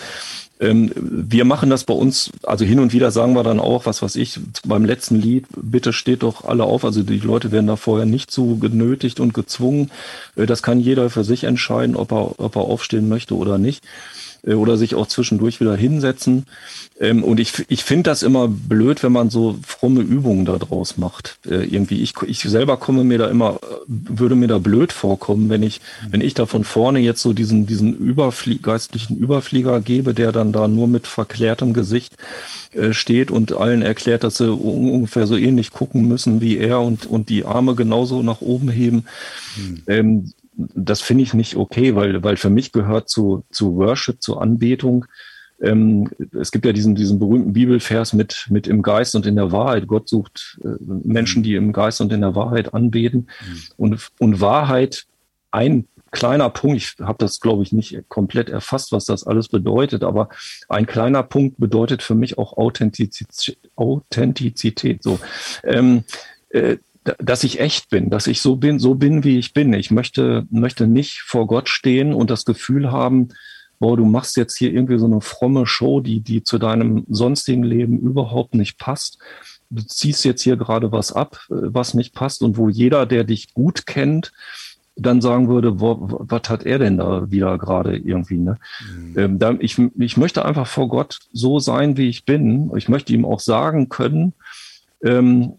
ähm, wir machen das bei uns, also hin und wieder sagen wir dann auch, was weiß ich, beim letzten Lied, bitte steht doch alle auf. Also die Leute werden da vorher nicht zu genötigt und gezwungen. Äh, das kann jeder für sich entscheiden, ob er, ob er aufstehen möchte oder nicht. Äh, oder sich auch zwischendurch wieder hinsetzen. Ähm, und ich, ich finde das immer blöd, wenn man so fromme Übungen da draus macht. Äh, irgendwie, ich, ich selber komme mir da immer, äh, würde mir da blöd vorkommen, wenn ich, wenn ich da von vorne jetzt so diesen, diesen Überflie geistlichen Überflieger gebe, der dann da nur mit verklärtem Gesicht steht und allen erklärt, dass sie ungefähr so ähnlich gucken müssen wie er und, und die Arme genauso nach oben heben. Hm. Ähm, das finde ich nicht okay, weil, weil für mich gehört zu, zu Worship, zur Anbetung, ähm, es gibt ja diesen, diesen berühmten Bibelvers mit, mit im Geist und in der Wahrheit. Gott sucht äh, Menschen, die im Geist und in der Wahrheit anbeten. Mhm. Und, und Wahrheit, ein kleiner Punkt, ich habe das, glaube ich, nicht komplett erfasst, was das alles bedeutet, aber ein kleiner Punkt bedeutet für mich auch Authentizität. Authentizität so. Ähm, äh, dass ich echt bin, dass ich so bin, so bin, wie ich bin. Ich möchte, möchte nicht vor Gott stehen und das Gefühl haben, boah, du machst jetzt hier irgendwie so eine fromme Show, die, die zu deinem sonstigen Leben überhaupt nicht passt. Du ziehst jetzt hier gerade was ab, was nicht passt und wo jeder, der dich gut kennt, dann sagen würde, boah, was hat er denn da wieder gerade irgendwie? Ne? Mhm. Ähm, da, ich, ich möchte einfach vor Gott so sein, wie ich bin. Ich möchte ihm auch sagen können, ähm,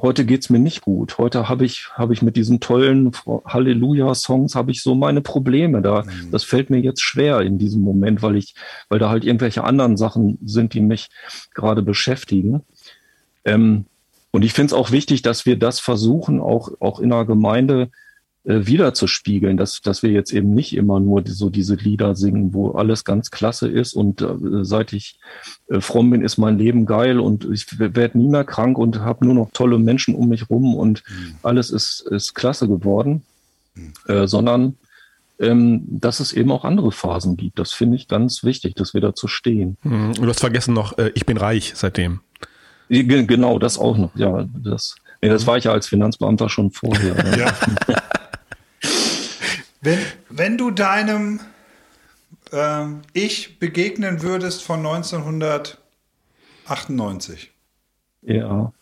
heute geht's mir nicht gut. Heute habe ich, habe ich mit diesen tollen Halleluja-Songs habe ich so meine Probleme. Da, mhm. das fällt mir jetzt schwer in diesem Moment, weil ich, weil da halt irgendwelche anderen Sachen sind, die mich gerade beschäftigen. Ähm, und ich finde es auch wichtig, dass wir das versuchen, auch, auch in der Gemeinde äh, wiederzuspiegeln, dass, dass wir jetzt eben nicht immer nur so diese Lieder singen, wo alles ganz klasse ist und äh, seit ich äh, fromm bin, ist mein Leben geil und ich werde nie mehr krank und habe nur noch tolle Menschen um mich rum und mhm. alles ist, ist klasse geworden, mhm. äh, sondern ähm, dass es eben auch andere Phasen gibt. Das finde ich ganz wichtig, dass wir dazu stehen. Mhm. Du hast vergessen noch, äh, ich bin reich seitdem. Genau, das auch noch. Ja, das, nee, das war ich ja als Finanzbeamter schon vorher. ja. Wenn, wenn du deinem äh, Ich begegnen würdest von 1998. Ja.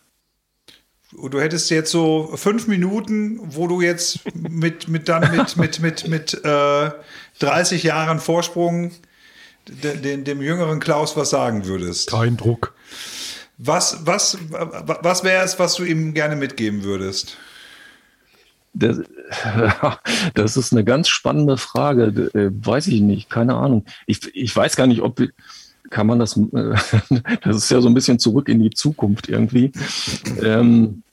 Du hättest jetzt so fünf Minuten, wo du jetzt mit, mit dann mit, mit, mit, mit äh, 30 Jahren Vorsprung de, de, dem jüngeren Klaus was sagen würdest. Kein Druck. Was, was, was wäre es, was du ihm gerne mitgeben würdest? Das, das ist eine ganz spannende Frage. Äh, weiß ich nicht, keine Ahnung. Ich, ich weiß gar nicht, ob kann man das, äh, das ist ja so ein bisschen zurück in die Zukunft irgendwie. Ähm,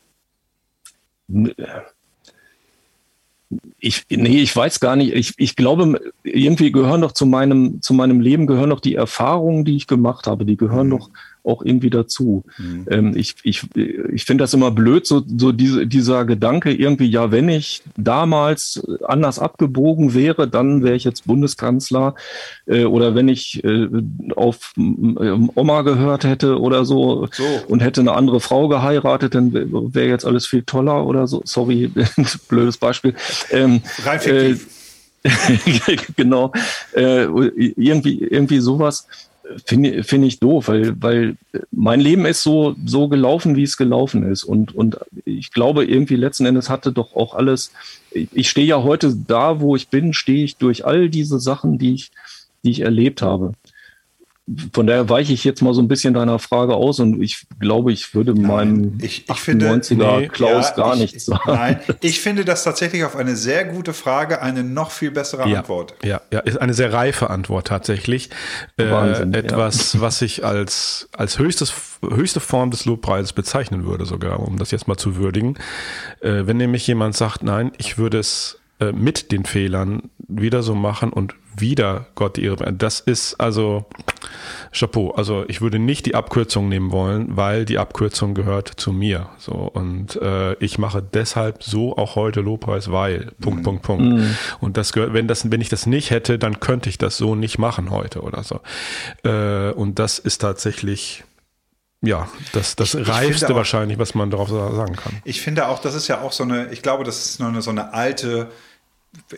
ich, nee, ich weiß gar nicht. Ich, ich glaube, irgendwie gehören doch zu meinem, zu meinem Leben gehören doch die Erfahrungen, die ich gemacht habe, die gehören mhm. doch auch irgendwie dazu. Mhm. Ähm, ich ich, ich finde das immer blöd, so, so diese, dieser Gedanke irgendwie, ja, wenn ich damals anders abgebogen wäre, dann wäre ich jetzt Bundeskanzler äh, oder wenn ich äh, auf äh, Oma gehört hätte oder so, so, und hätte eine andere Frau geheiratet, dann wäre jetzt alles viel toller oder so. Sorry, blödes Beispiel. Ähm, Rein fiktiv. Äh, genau. Äh, irgendwie, irgendwie sowas finde find ich doof, weil, weil mein Leben ist so, so gelaufen, wie es gelaufen ist. Und, und ich glaube, irgendwie letzten Endes hatte doch auch alles, ich stehe ja heute da, wo ich bin, stehe ich durch all diese Sachen, die ich, die ich erlebt habe von daher weiche ich jetzt mal so ein bisschen deiner Frage aus und ich glaube, ich würde nein, meinem ich, ich 98er finde, nee, Klaus ja, gar ich, nichts sagen. Nein, ich finde das tatsächlich auf eine sehr gute Frage eine noch viel bessere ja, Antwort. Ja, ja, ist eine sehr reife Antwort tatsächlich. Wahnsinn, äh, etwas, ja. was ich als, als höchstes, höchste Form des Lobpreises bezeichnen würde sogar, um das jetzt mal zu würdigen. Äh, wenn nämlich jemand sagt, nein, ich würde es äh, mit den Fehlern wieder so machen und wieder Gott die Ehre. Das ist also Chapeau. Also ich würde nicht die Abkürzung nehmen wollen, weil die Abkürzung gehört zu mir. So und äh, ich mache deshalb so auch heute Lobpreis, weil Punkt mm. Punkt Punkt. Mm. Und das gehört, wenn das, wenn ich das nicht hätte, dann könnte ich das so nicht machen heute oder so. Äh, und das ist tatsächlich ja, das, das ich, Reifste auch, wahrscheinlich, was man darauf sagen kann. Ich finde auch, das ist ja auch so eine, ich glaube, das ist noch eine, so eine alte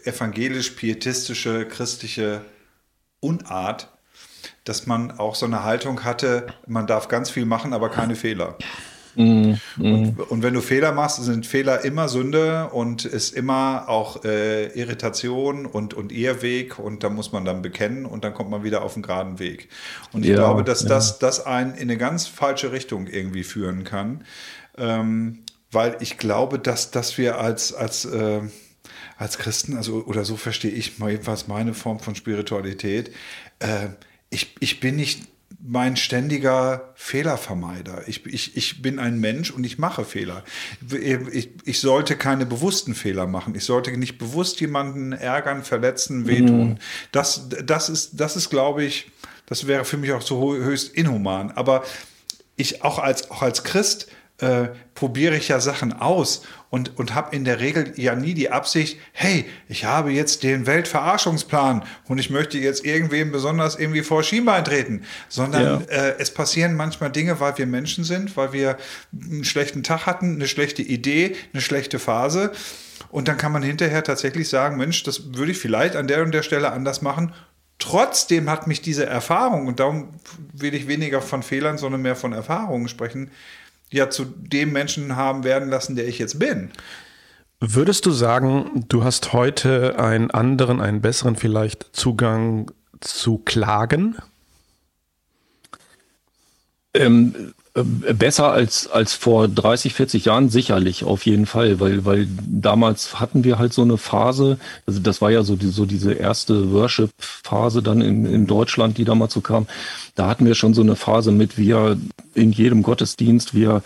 evangelisch-pietistische, christliche Unart, dass man auch so eine Haltung hatte, man darf ganz viel machen, aber keine Fehler. Mm, Und, und, wenn du Fehler machst, sind Fehler immer Sünde und ist immer auch äh, Irritation und, und Irrweg und da muss man dann bekennen und dann kommt man wieder auf den geraden Weg. Und ich ja, glaube, dass ja. das, das einen in eine ganz falsche Richtung irgendwie führen kann, ähm, weil ich glaube, dass, dass wir als, als äh, als Christen, also oder so verstehe ich mal jedenfalls meine Form von Spiritualität. Äh, ich, ich bin nicht mein ständiger Fehlervermeider. Ich, ich, ich bin ein Mensch und ich mache Fehler. Ich, ich sollte keine bewussten Fehler machen. Ich sollte nicht bewusst jemanden ärgern, verletzen, wehtun. Mhm. Das, das ist, das ist, glaube ich, das wäre für mich auch so höchst inhuman. Aber ich auch als, auch als Christ äh, probiere ich ja Sachen aus und, und habe in der Regel ja nie die Absicht, hey, ich habe jetzt den Weltverarschungsplan und ich möchte jetzt irgendwem besonders irgendwie vor Schienbein treten, sondern ja. äh, es passieren manchmal Dinge, weil wir Menschen sind, weil wir einen schlechten Tag hatten, eine schlechte Idee, eine schlechte Phase. Und dann kann man hinterher tatsächlich sagen, Mensch, das würde ich vielleicht an der und der Stelle anders machen. Trotzdem hat mich diese Erfahrung, und darum will ich weniger von Fehlern, sondern mehr von Erfahrungen sprechen, ja zu dem Menschen haben werden lassen, der ich jetzt bin. Würdest du sagen, du hast heute einen anderen, einen besseren vielleicht Zugang zu Klagen? Ähm, äh, besser als, als vor 30, 40 Jahren sicherlich, auf jeden Fall, weil, weil damals hatten wir halt so eine Phase, also das war ja so, die, so diese erste Worship-Phase dann in, in Deutschland, die damals so kam. Da hatten wir schon so eine Phase mit, wir in jedem Gottesdienst, wir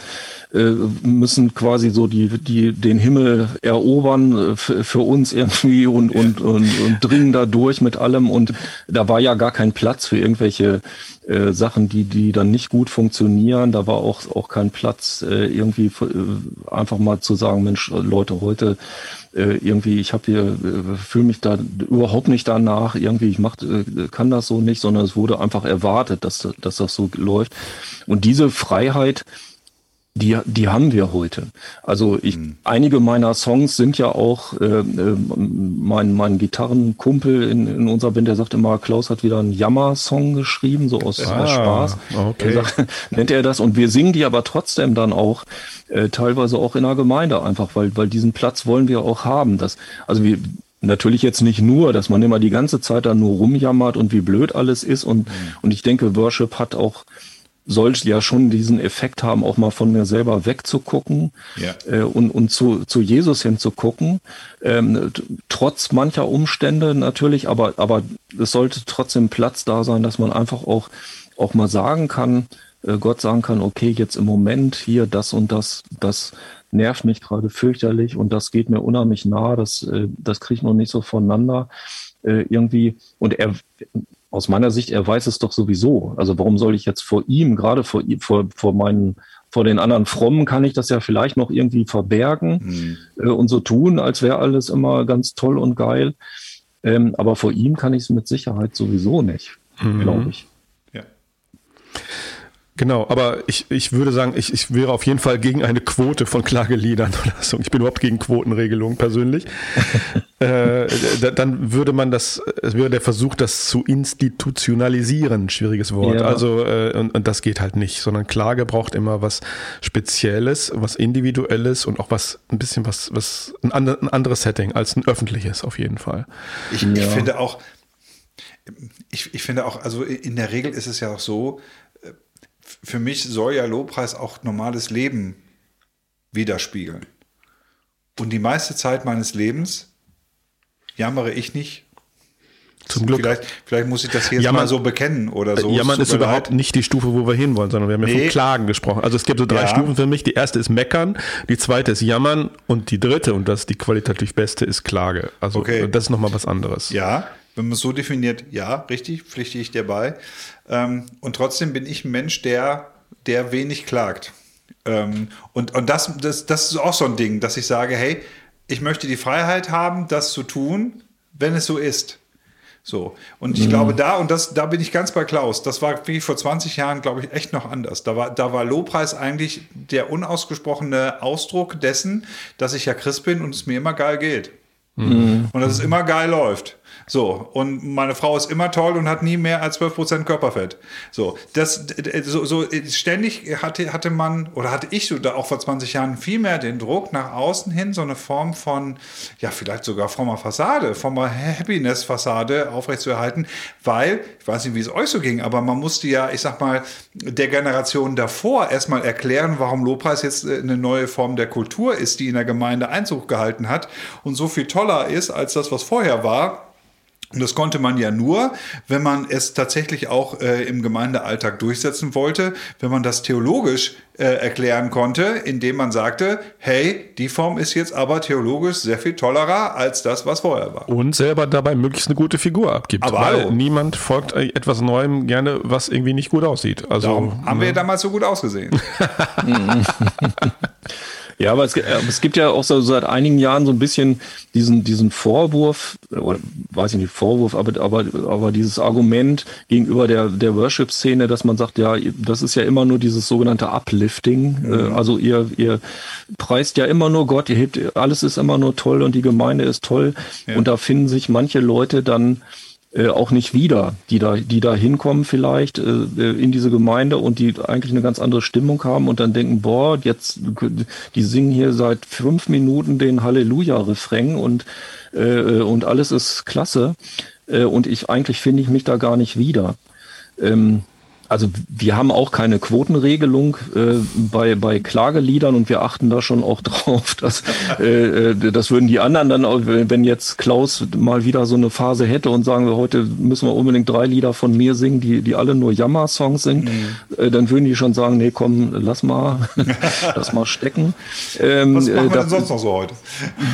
äh, müssen quasi so die, die, den Himmel erobern äh, für uns irgendwie und, und, und, und dringen da durch mit allem. Und da war ja gar kein Platz für irgendwelche äh, Sachen, die, die dann nicht gut funktionieren. Da war auch, auch kein Platz, äh, irgendwie äh, einfach mal zu sagen, Mensch, Leute, heute äh, irgendwie, ich habe hier, äh, fühle mich da überhaupt nicht danach, irgendwie, ich mach, äh, kann das so nicht, sondern es wurde einfach erwartet, dass, dass das so läuft. Und diese Freiheit, die, die haben wir heute. Also ich, mhm. einige meiner Songs sind ja auch, äh, äh, mein, mein Gitarrenkumpel in, in unserer Band, der sagt immer, Klaus hat wieder einen Jammer-Song geschrieben, so aus ah, Spaß. Okay. Sagt, nennt er das. Und wir singen die aber trotzdem dann auch, äh, teilweise auch in der Gemeinde einfach, weil, weil diesen Platz wollen wir auch haben. Das, also wir, Natürlich jetzt nicht nur, dass man immer die ganze Zeit da nur rumjammert und wie blöd alles ist und, mhm. und ich denke, Worship hat auch sollte ja schon diesen Effekt haben, auch mal von mir selber wegzugucken ja. äh, und, und zu, zu Jesus hinzugucken. Ähm, trotz mancher Umstände natürlich, aber, aber es sollte trotzdem Platz da sein, dass man einfach auch, auch mal sagen kann, äh, Gott sagen kann, okay, jetzt im Moment hier das und das, das nervt mich gerade fürchterlich und das geht mir unheimlich nah, das, äh, das kriege ich noch nicht so voneinander. äh, irgendwie, und er, aus meiner Sicht, er weiß es doch sowieso. Also warum soll ich jetzt vor ihm, gerade vor, vor, vor meinen vor den anderen Frommen kann ich das ja vielleicht noch irgendwie verbergen mhm. äh, und so tun, als wäre alles immer ganz toll und geil. Ähm, aber vor ihm kann ich es mit Sicherheit sowieso nicht, mhm. glaube ich. Ja. Genau, aber ich, ich würde sagen, ich, ich wäre auf jeden Fall gegen eine Quote von Klageliedern oder so. Ich bin überhaupt gegen Quotenregelungen persönlich. äh, dann würde man das, es wäre der Versuch, das zu institutionalisieren, schwieriges Wort. Ja. Also, äh, und, und das geht halt nicht, sondern Klage braucht immer was Spezielles, was Individuelles und auch was, ein bisschen was, was, ein, andre, ein anderes Setting als ein öffentliches auf jeden Fall. Ich, ja. ich finde auch, ich, ich finde auch, also in der Regel ist es ja auch so, für mich soll ja Lobpreis auch normales Leben widerspiegeln. Und die meiste Zeit meines Lebens jammere ich nicht. Zum Glück. Vielleicht, vielleicht muss ich das hier jetzt mal so bekennen oder so. Jammern ist überhaupt leid. nicht die Stufe, wo wir hinwollen, sondern wir haben nee. ja von Klagen gesprochen. Also es gibt so drei ja. Stufen für mich. Die erste ist Meckern, die zweite ist Jammern und die dritte, und das ist die qualitativ beste, ist Klage. Also okay. das ist nochmal was anderes. Ja, wenn man es so definiert, ja, richtig, pflichte ich dir bei. Ähm, und trotzdem bin ich ein Mensch, der, der wenig klagt. Ähm, und und das, das, das ist auch so ein Ding, dass ich sage, hey, ich möchte die Freiheit haben, das zu tun, wenn es so ist. So. Und ich mhm. glaube, da, und das, da bin ich ganz bei Klaus, das war wie vor 20 Jahren, glaube ich, echt noch anders. Da war, da war Lobpreis eigentlich der unausgesprochene Ausdruck dessen, dass ich ja Christ bin und es mir immer geil geht. Mhm. Und dass es immer geil läuft. So, und meine Frau ist immer toll und hat nie mehr als 12% Körperfett. So, das, so, so ständig hatte, hatte man, oder hatte ich so da auch vor 20 Jahren viel mehr den Druck nach außen hin, so eine Form von, ja, vielleicht sogar frommer Fassade, frommer Happiness-Fassade aufrechtzuerhalten, weil, ich weiß nicht, wie es euch so ging, aber man musste ja, ich sag mal, der Generation davor erstmal erklären, warum Lobpreis jetzt äh, eine neue Form der Kultur ist, die in der Gemeinde Einzug gehalten hat und so viel toller ist als das, was vorher war und das konnte man ja nur, wenn man es tatsächlich auch äh, im Gemeindealltag durchsetzen wollte, wenn man das theologisch äh, erklären konnte, indem man sagte, hey, die Form ist jetzt aber theologisch sehr viel tollerer als das, was vorher war. Und selber dabei möglichst eine gute Figur abgibt. Aber weil hallo. niemand folgt etwas Neuem gerne, was irgendwie nicht gut aussieht. Also, Darum haben ne? wir damals so gut ausgesehen. Ja, aber es, es, gibt ja auch so seit einigen Jahren so ein bisschen diesen, diesen Vorwurf, oder weiß ich nicht, Vorwurf, aber, aber, aber dieses Argument gegenüber der, der Worship-Szene, dass man sagt, ja, das ist ja immer nur dieses sogenannte Uplifting. Mhm. Äh, also ihr, ihr preist ja immer nur Gott, ihr hebt, alles ist immer nur toll und die Gemeinde ist toll. Ja. Und da finden sich manche Leute dann äh, auch nicht wieder, die da, die da hinkommen vielleicht äh, äh, in diese Gemeinde und die eigentlich eine ganz andere Stimmung haben und dann denken, boah, jetzt, die singen hier seit fünf Minuten den Halleluja-Refrain und, äh, und alles ist klasse. Äh, und ich eigentlich finde ich mich da gar nicht wieder. Ähm, also wir haben auch keine Quotenregelung äh, bei, bei Klageliedern und wir achten da schon auch drauf, dass äh, äh, das würden die anderen dann, auch, wenn jetzt Klaus mal wieder so eine Phase hätte und sagen wir, heute müssen wir unbedingt drei Lieder von mir singen, die, die alle nur Jammer-Songs sind, mhm. äh, dann würden die schon sagen, nee, komm, lass mal, lass mal stecken. Ähm, was machen wir da, denn sonst noch so heute?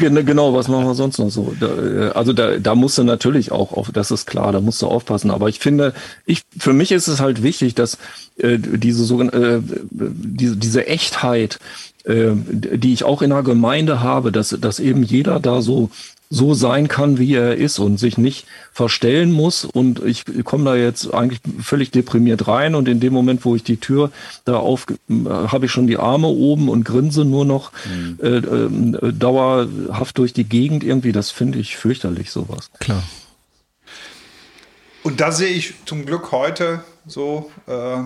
Genau, was machen wir sonst noch so? Da, äh, also da, da musst du natürlich auch auf, das ist klar, da musst du aufpassen. Aber ich finde, ich, für mich ist es halt wichtig, wichtig, dass äh, diese, äh, diese, diese Echtheit, äh, die ich auch in der Gemeinde habe, dass, dass eben jeder da so so sein kann, wie er ist und sich nicht verstellen muss. Und ich komme da jetzt eigentlich völlig deprimiert rein und in dem Moment, wo ich die Tür da auf, habe ich schon die Arme oben und grinse nur noch mhm. äh, äh, dauerhaft durch die Gegend irgendwie. Das finde ich fürchterlich, sowas. Klar. Und da sehe ich zum Glück heute so äh,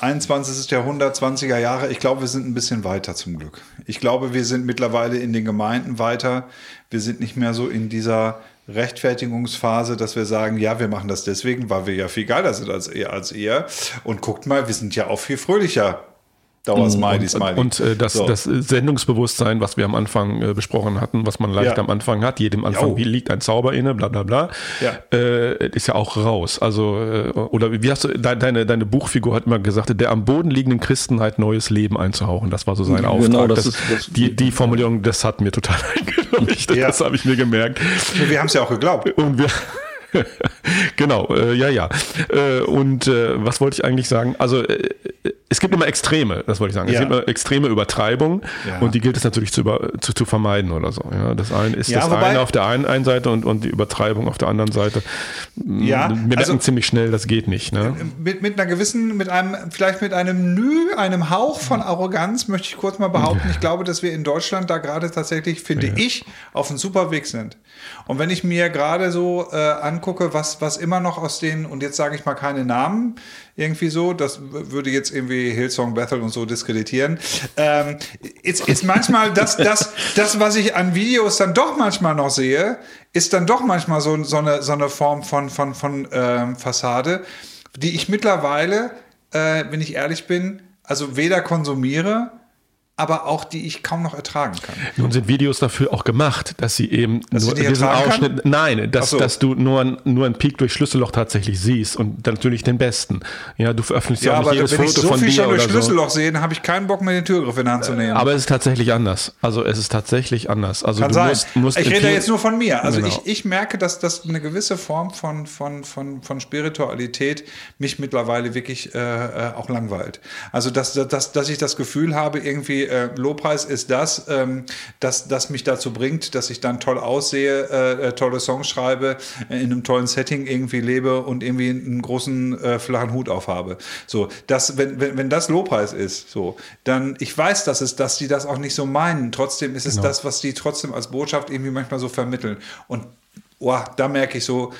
21. Jahrhundert, 20er Jahre. Ich glaube, wir sind ein bisschen weiter zum Glück. Ich glaube, wir sind mittlerweile in den Gemeinden weiter. Wir sind nicht mehr so in dieser Rechtfertigungsphase, dass wir sagen, ja, wir machen das deswegen, weil wir ja viel geiler sind als ihr, als ihr. Und guckt mal, wir sind ja auch viel fröhlicher Dauer-Smiley, und, Smiley. Und äh, das, So. das Sendungsbewusstsein, was wir am Anfang äh, besprochen hatten, was man leicht Ja. am Anfang hat, jedem Anfang Jo. liegt ein Zauber inne, bla bla bla, Ja. äh, ist ja auch raus. Also, äh, oder wie hast du, de, deine, deine Buchfigur hat immer gesagt, der am Boden liegenden Christenheit neues Leben einzuhauchen. Das war so sein Genau, Auftrag. das Das, ist- das- die, die Formulierung, das hat mir total eingeleuchtet. Ja. Das habe ich mir gemerkt. wir haben es ja auch geglaubt. Und wir. genau, äh, ja, ja. Äh, und äh, was wollte ich eigentlich sagen? Also, äh, es gibt immer Extreme, das wollte ich sagen. Ja. Es gibt immer extreme Übertreibung Ja. und die gilt es natürlich zu, über, zu, zu vermeiden oder so. Ja, das eine ist das wobei- eine auf der einen, einen Seite und, und die Übertreibung auf der anderen Seite. Ja, Wir merken also- ziemlich schnell, das geht nicht. Ne? mit, mit einer gewissen, mit einem, vielleicht mit einem Nü, einem Hauch von Arroganz, möchte ich kurz mal behaupten. Ich glaube, dass wir in Deutschland da gerade tatsächlich, finde ich, auf einem super Weg sind. Und wenn ich mir gerade so äh, angucke, was, was immer noch aus den, und jetzt sage ich mal keine Namen, irgendwie so, das würde jetzt irgendwie Hillsong Bethel und so diskreditieren, ähm, ist, ist manchmal das, das, das, was ich an Videos dann doch manchmal noch sehe, ist dann doch manchmal so, so, eine, so eine Form von, von, von ähm, Fassade, die ich mittlerweile, äh, wenn ich ehrlich bin, also weder konsumiere, aber auch die ich kaum noch ertragen kann. Nun sind Videos dafür auch gemacht, dass sie eben Dass nur diesen ertragen kann? Ausschnitt, nein, dass, so. dass du nur, ein- nur einen Peak durch Schlüsselloch tatsächlich siehst und natürlich den besten. Ja, du veröffentlichst ja, Ja, auch aber nicht jedes wenn ich Foto so von viel dir schon durch so. Schlüsselloch sehe, dann habe ich keinen Bock mehr, den Türgriff in die Hand zu nehmen. Aber es ist tatsächlich anders. Also es ist tatsächlich anders. Also Kann du sein. musst, musst ich rede jetzt nur von mir. Also Genau. ich, ich merke, dass, dass eine gewisse Form von, von, von, von Spiritualität mich mittlerweile wirklich äh, äh, auch langweilt. Also dass, dass, dass ich das Gefühl habe, irgendwie äh, Lobpreis ist das, ähm, dass das mich dazu bringt, dass ich dann toll aussehe, äh, äh, tolle Songs schreibe, äh, in einem tollen Setting irgendwie lebe und irgendwie einen großen äh, flachen Hut aufhabe. So, das, wenn, wenn, wenn das Lobpreis ist, so, dann ich weiß, dass es, dass die das auch nicht so meinen. Trotzdem ist es Genau. das, was die trotzdem als Botschaft irgendwie manchmal so vermitteln. Und oh, da merke ich so,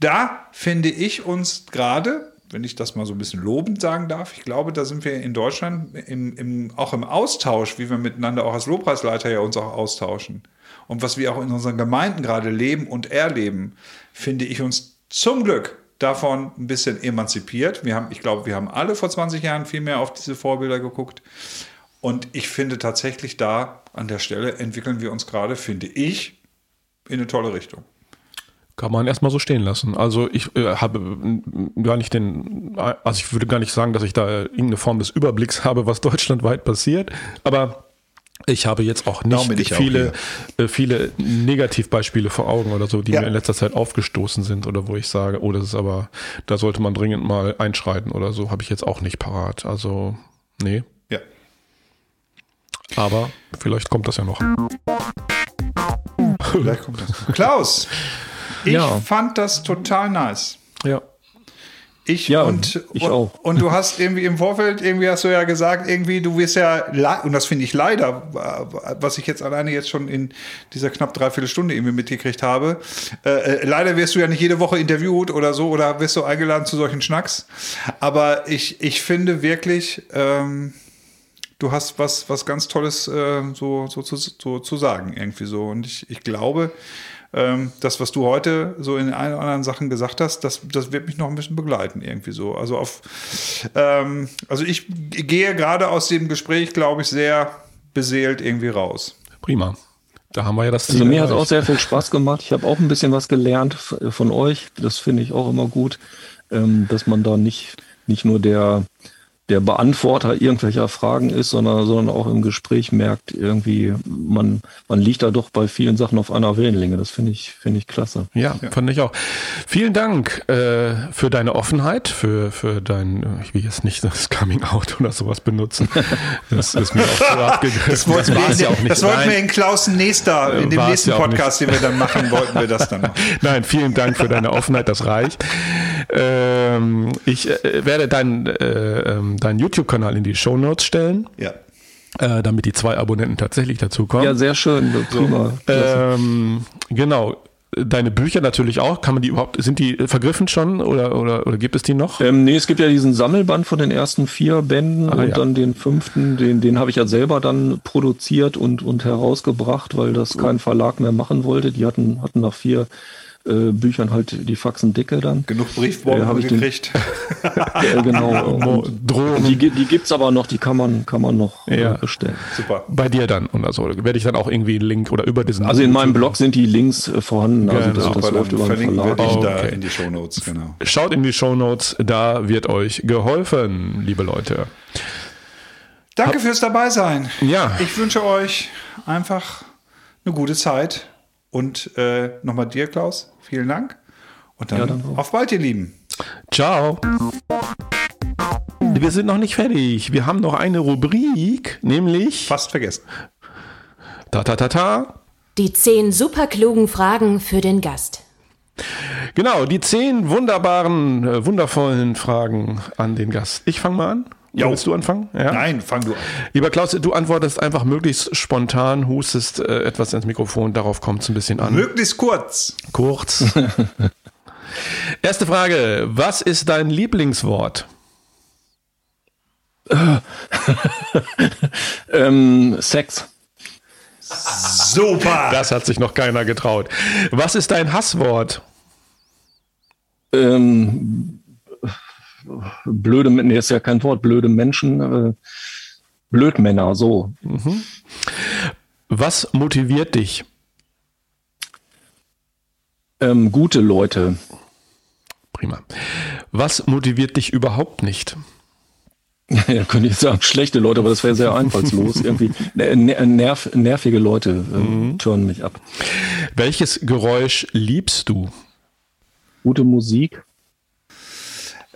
da finde ich uns gerade, wenn ich das mal so ein bisschen lobend sagen darf, ich glaube, da sind wir in Deutschland im, im, auch im Austausch, wie wir miteinander auch als Lobpreisleiter ja uns auch austauschen. Und was wir auch in unseren Gemeinden gerade leben und erleben, finde ich uns zum Glück davon ein bisschen emanzipiert. Wir haben, ich glaube, wir haben alle vor 20 Jahren viel mehr auf diese Vorbilder geguckt. Und ich finde tatsächlich da an der Stelle entwickeln wir uns gerade, finde ich, in eine tolle Richtung. Kann man erstmal so stehen lassen. Also ich äh, habe gar nicht den, also ich würde gar nicht sagen, dass ich da irgendeine Form des Überblicks habe, was deutschlandweit passiert, aber ich habe jetzt auch nicht ich auch viele, äh, viele Negativbeispiele vor Augen oder so, die Ja. mir in letzter Zeit aufgestoßen sind oder wo ich sage, oh, das ist aber, da sollte man dringend mal einschreiten oder so, habe ich jetzt auch nicht parat. Also, nee. Ja. Aber vielleicht kommt das ja noch. Vielleicht kommt das. Klaus, ich Ja. fand das total nice. Ja. Ich Ja, und, ich und, auch. Und du hast irgendwie im Vorfeld, irgendwie hast du ja gesagt, irgendwie, du wirst ja, und das finde ich leider, was ich jetzt alleine jetzt schon in dieser knapp dreiviertel Stunde irgendwie mitgekriegt habe, äh, äh, leider wirst du ja nicht jede Woche interviewt oder so oder wirst du eingeladen zu solchen Schnacks. Aber ich, ich finde wirklich, ähm, du hast was, was ganz Tolles äh, so, so, zu, so zu sagen, irgendwie so. Und ich, ich glaube, ähm, das, was du heute so in ein oder anderen Sachen gesagt hast, das, das wird mich noch ein bisschen begleiten, irgendwie so. Also auf, ähm, also ich gehe gerade aus dem Gespräch, glaube ich, sehr beseelt irgendwie raus. Prima. Da haben wir ja das Also mir hat es auch sehr viel Spaß gemacht. Ich habe auch ein bisschen was gelernt f- von euch. Das finde ich auch immer gut, ähm, dass man da nicht, nicht nur der, der Beantworter irgendwelcher Fragen ist, sondern, sondern auch im Gespräch merkt, irgendwie, man, man liegt da doch bei vielen Sachen auf einer Wellenlänge. Das finde ich, finde ich klasse. Ja, fand ich auch. Vielen Dank äh, für deine Offenheit, für, für dein, äh, ich will jetzt nicht das Coming Out oder sowas benutzen. Das ist mir auch so abgegriffen. Das, wollten wir ja auch nicht. das wollten wir in Klaus Nächster, in dem War's nächsten ja Podcast, den wir dann machen, wollten wir das dann machen. Nein, vielen Dank für deine Offenheit, das reicht. Ähm, ich äh, werde deinen äh, ähm, deinen YouTube-Kanal in die Show Notes stellen, Ja. äh, damit die zwei Abonnenten tatsächlich dazukommen. Ja, sehr schön. Prima. Ähm, genau. Deine Bücher natürlich auch. Kann man die überhaupt, sind die vergriffen schon oder, oder, oder gibt es die noch? Ähm, nee, es gibt ja diesen Sammelband von den ersten vier Bänden Ah, und ja. dann den fünften, den, den habe ich ja selber dann produziert und, und herausgebracht, weil das kein Verlag mehr machen wollte. Die hatten, hatten nach vier äh, Büchern halt die Faxen dicke dann. Genug Briefbomben Äh, hab ich den- gekriegt. Äh, genau. Und Drohnen. die, die gibt's aber noch, die kann man, kann man noch Ja. äh, bestellen. Super. Bei dir dann oder so. Werde ich dann auch irgendwie einen Link oder über diesen. Also in meinem Blog sind die Links äh, vorhanden. Also Genau. das, das Super, läuft über den Verlag. dich da Okay. in die Shownotes, genau. Schaut in die Shownotes, da wird euch geholfen, liebe Leute. Danke fürs Dabeisein. Ja. Ich wünsche euch einfach eine gute Zeit. Und äh, nochmal dir, Klaus, vielen Dank. Und dann Ja, auch. auf bald, ihr Lieben. Ciao. Wir sind noch nicht fertig. Wir haben noch eine Rubrik, nämlich Fast vergessen. ta ta ta ta. Die zehn superklugen Fragen für den Gast. Genau, die zehn wunderbaren, äh, wundervollen Fragen an den Gast. Ich fange mal an. Jo. Willst du anfangen? Ja? Nein, fang du an. Lieber Klaus, du antwortest einfach möglichst spontan, hustest äh, etwas ins Mikrofon, darauf kommt es ein bisschen an. Möglichst kurz. Kurz. Erste Frage. Was ist dein Lieblingswort? Ähm, Sex. Super. Das hat sich noch keiner getraut. Was ist dein Hasswort? Ähm, blöde, nee, ist ja kein Wort, blöde Menschen, äh, Blödmänner, so. Was motiviert dich? Ähm, gute Leute. Prima. Was motiviert dich überhaupt nicht? Ja, könnte ich sagen, schlechte Leute, aber das wäre sehr einfallslos. Irgendwie ner nerv nervige Leute äh, turnen mich ab. Welches Geräusch liebst du? Gute Musik,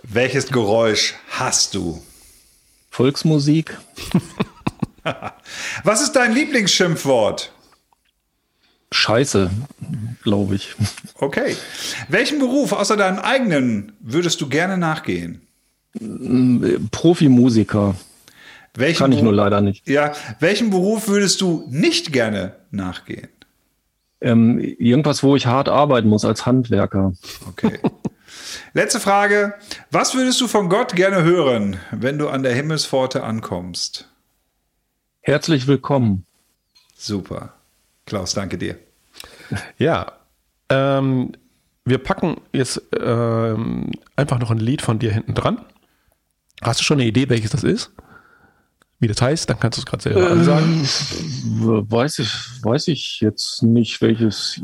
Welches Geräusch hast du? Volksmusik, Was ist dein Lieblingsschimpfwort? Scheiße, glaube ich. Okay. Welchen Beruf außer deinem eigenen würdest du gerne nachgehen? Profimusiker Welchen kann ich Beruf- nur leider nicht. Ja, welchen Beruf würdest du nicht gerne nachgehen? Ähm, irgendwas, wo ich hart arbeiten muss als Handwerker. Okay. Letzte Frage. Was würdest du von Gott gerne hören, wenn du an der Himmelspforte ankommst? Herzlich willkommen. Super. Klaus, danke dir. Ja, ähm, wir packen jetzt ähm, einfach noch ein Lied von dir hinten dran. Hast du schon eine Idee, welches das ist? Wie das heißt? Dann kannst du es gerade selber ansagen. Weiß ich, weiß ich jetzt nicht, welches.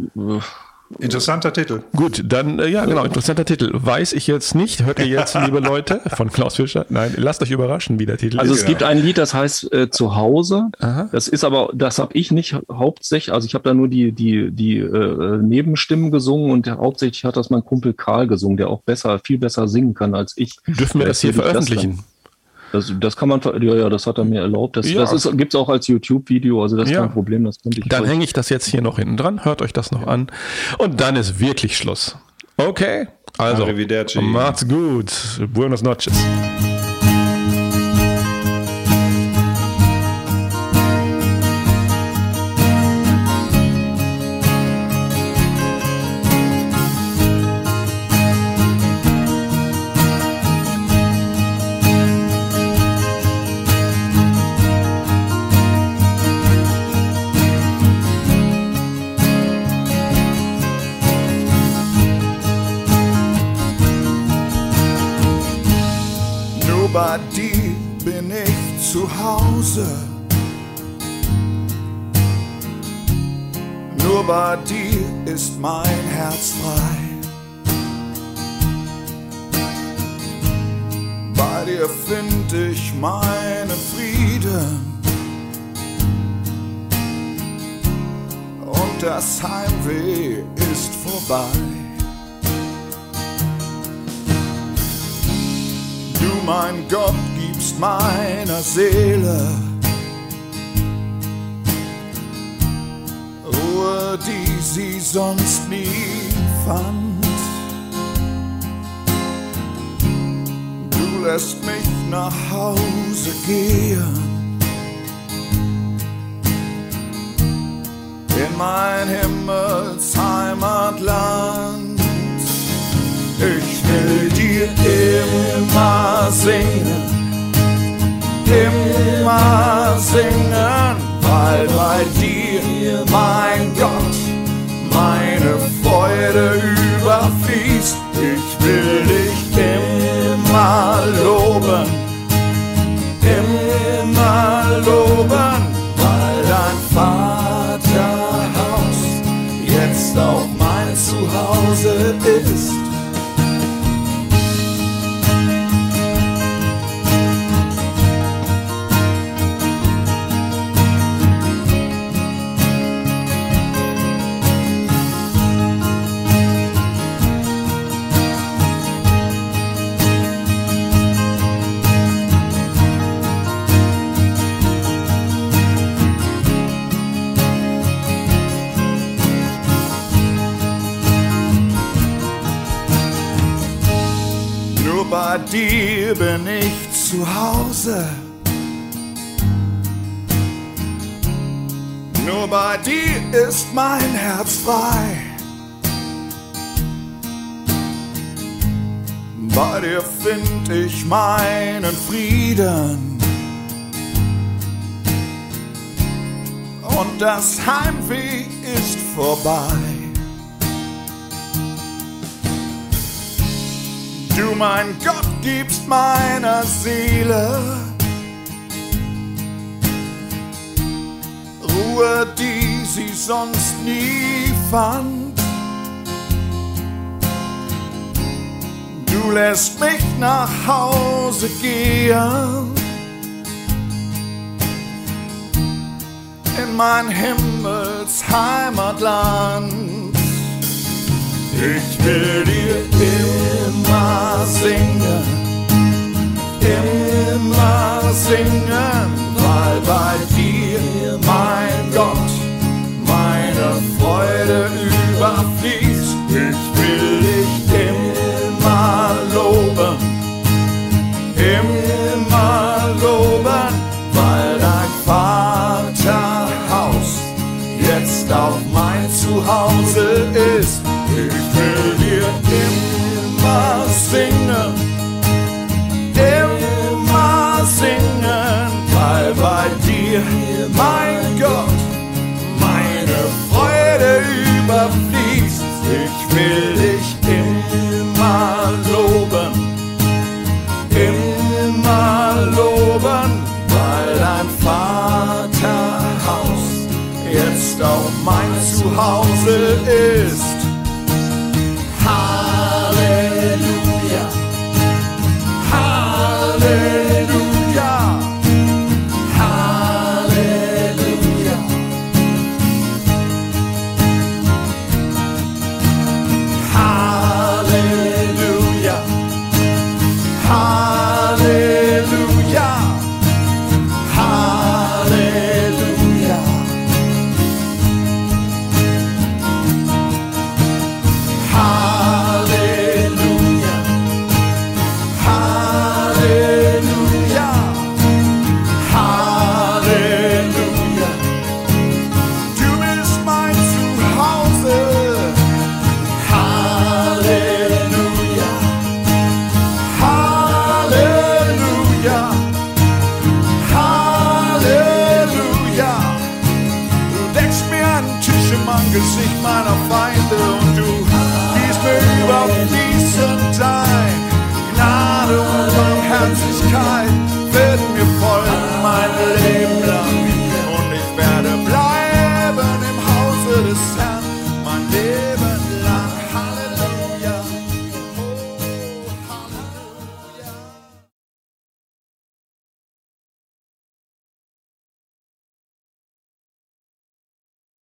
Interessanter Titel. Gut, dann, äh, ja, genau, interessanter Titel. Weiß ich jetzt nicht. Hört ihr jetzt, liebe Leute, von Klaus Fischer? Nein, lasst euch überraschen, wie der Titel Also ist. es gibt ein Lied, das heißt äh, Zuhause. Aha. Das ist aber, das habe ich nicht hauptsächlich, also ich habe da nur die, die, die äh, Nebenstimmen gesungen und der, hauptsächlich hat das mein Kumpel Karl gesungen, der auch besser, viel besser singen kann als ich. Dürfen wir das hier Deswegen das veröffentlichen? Das, das kann man, ver- ja, ja, das hat er mir erlaubt. Das, Ja. das ist, gibt's auch als YouTube-Video, also das ist Ja. kein Problem, das könnte ich Dann hänge ich das jetzt hier noch hinten dran, hört euch das noch an. Und dann ist wirklich Schluss. Okay, also macht's gut. Buenos noches. Zuhause Hause. Nur bei dir ist mein Herz frei. Bei dir find ich meinen Frieden. Und das Heimweh ist vorbei. Du, mein Gott, gibst meiner Seele Ruhe, die sie sonst nie fand. Du lässt mich nach Hause gehen in mein Himmelsheimatland. Ich will dir immer singen, immer singen, weil bei dir, mein Gott, meine Freude überfließt. Ich will dich immer loben, immer loben, weil dein Vaterhaus jetzt auch mein Zuhause ist. Ich will dir Zuhause ist.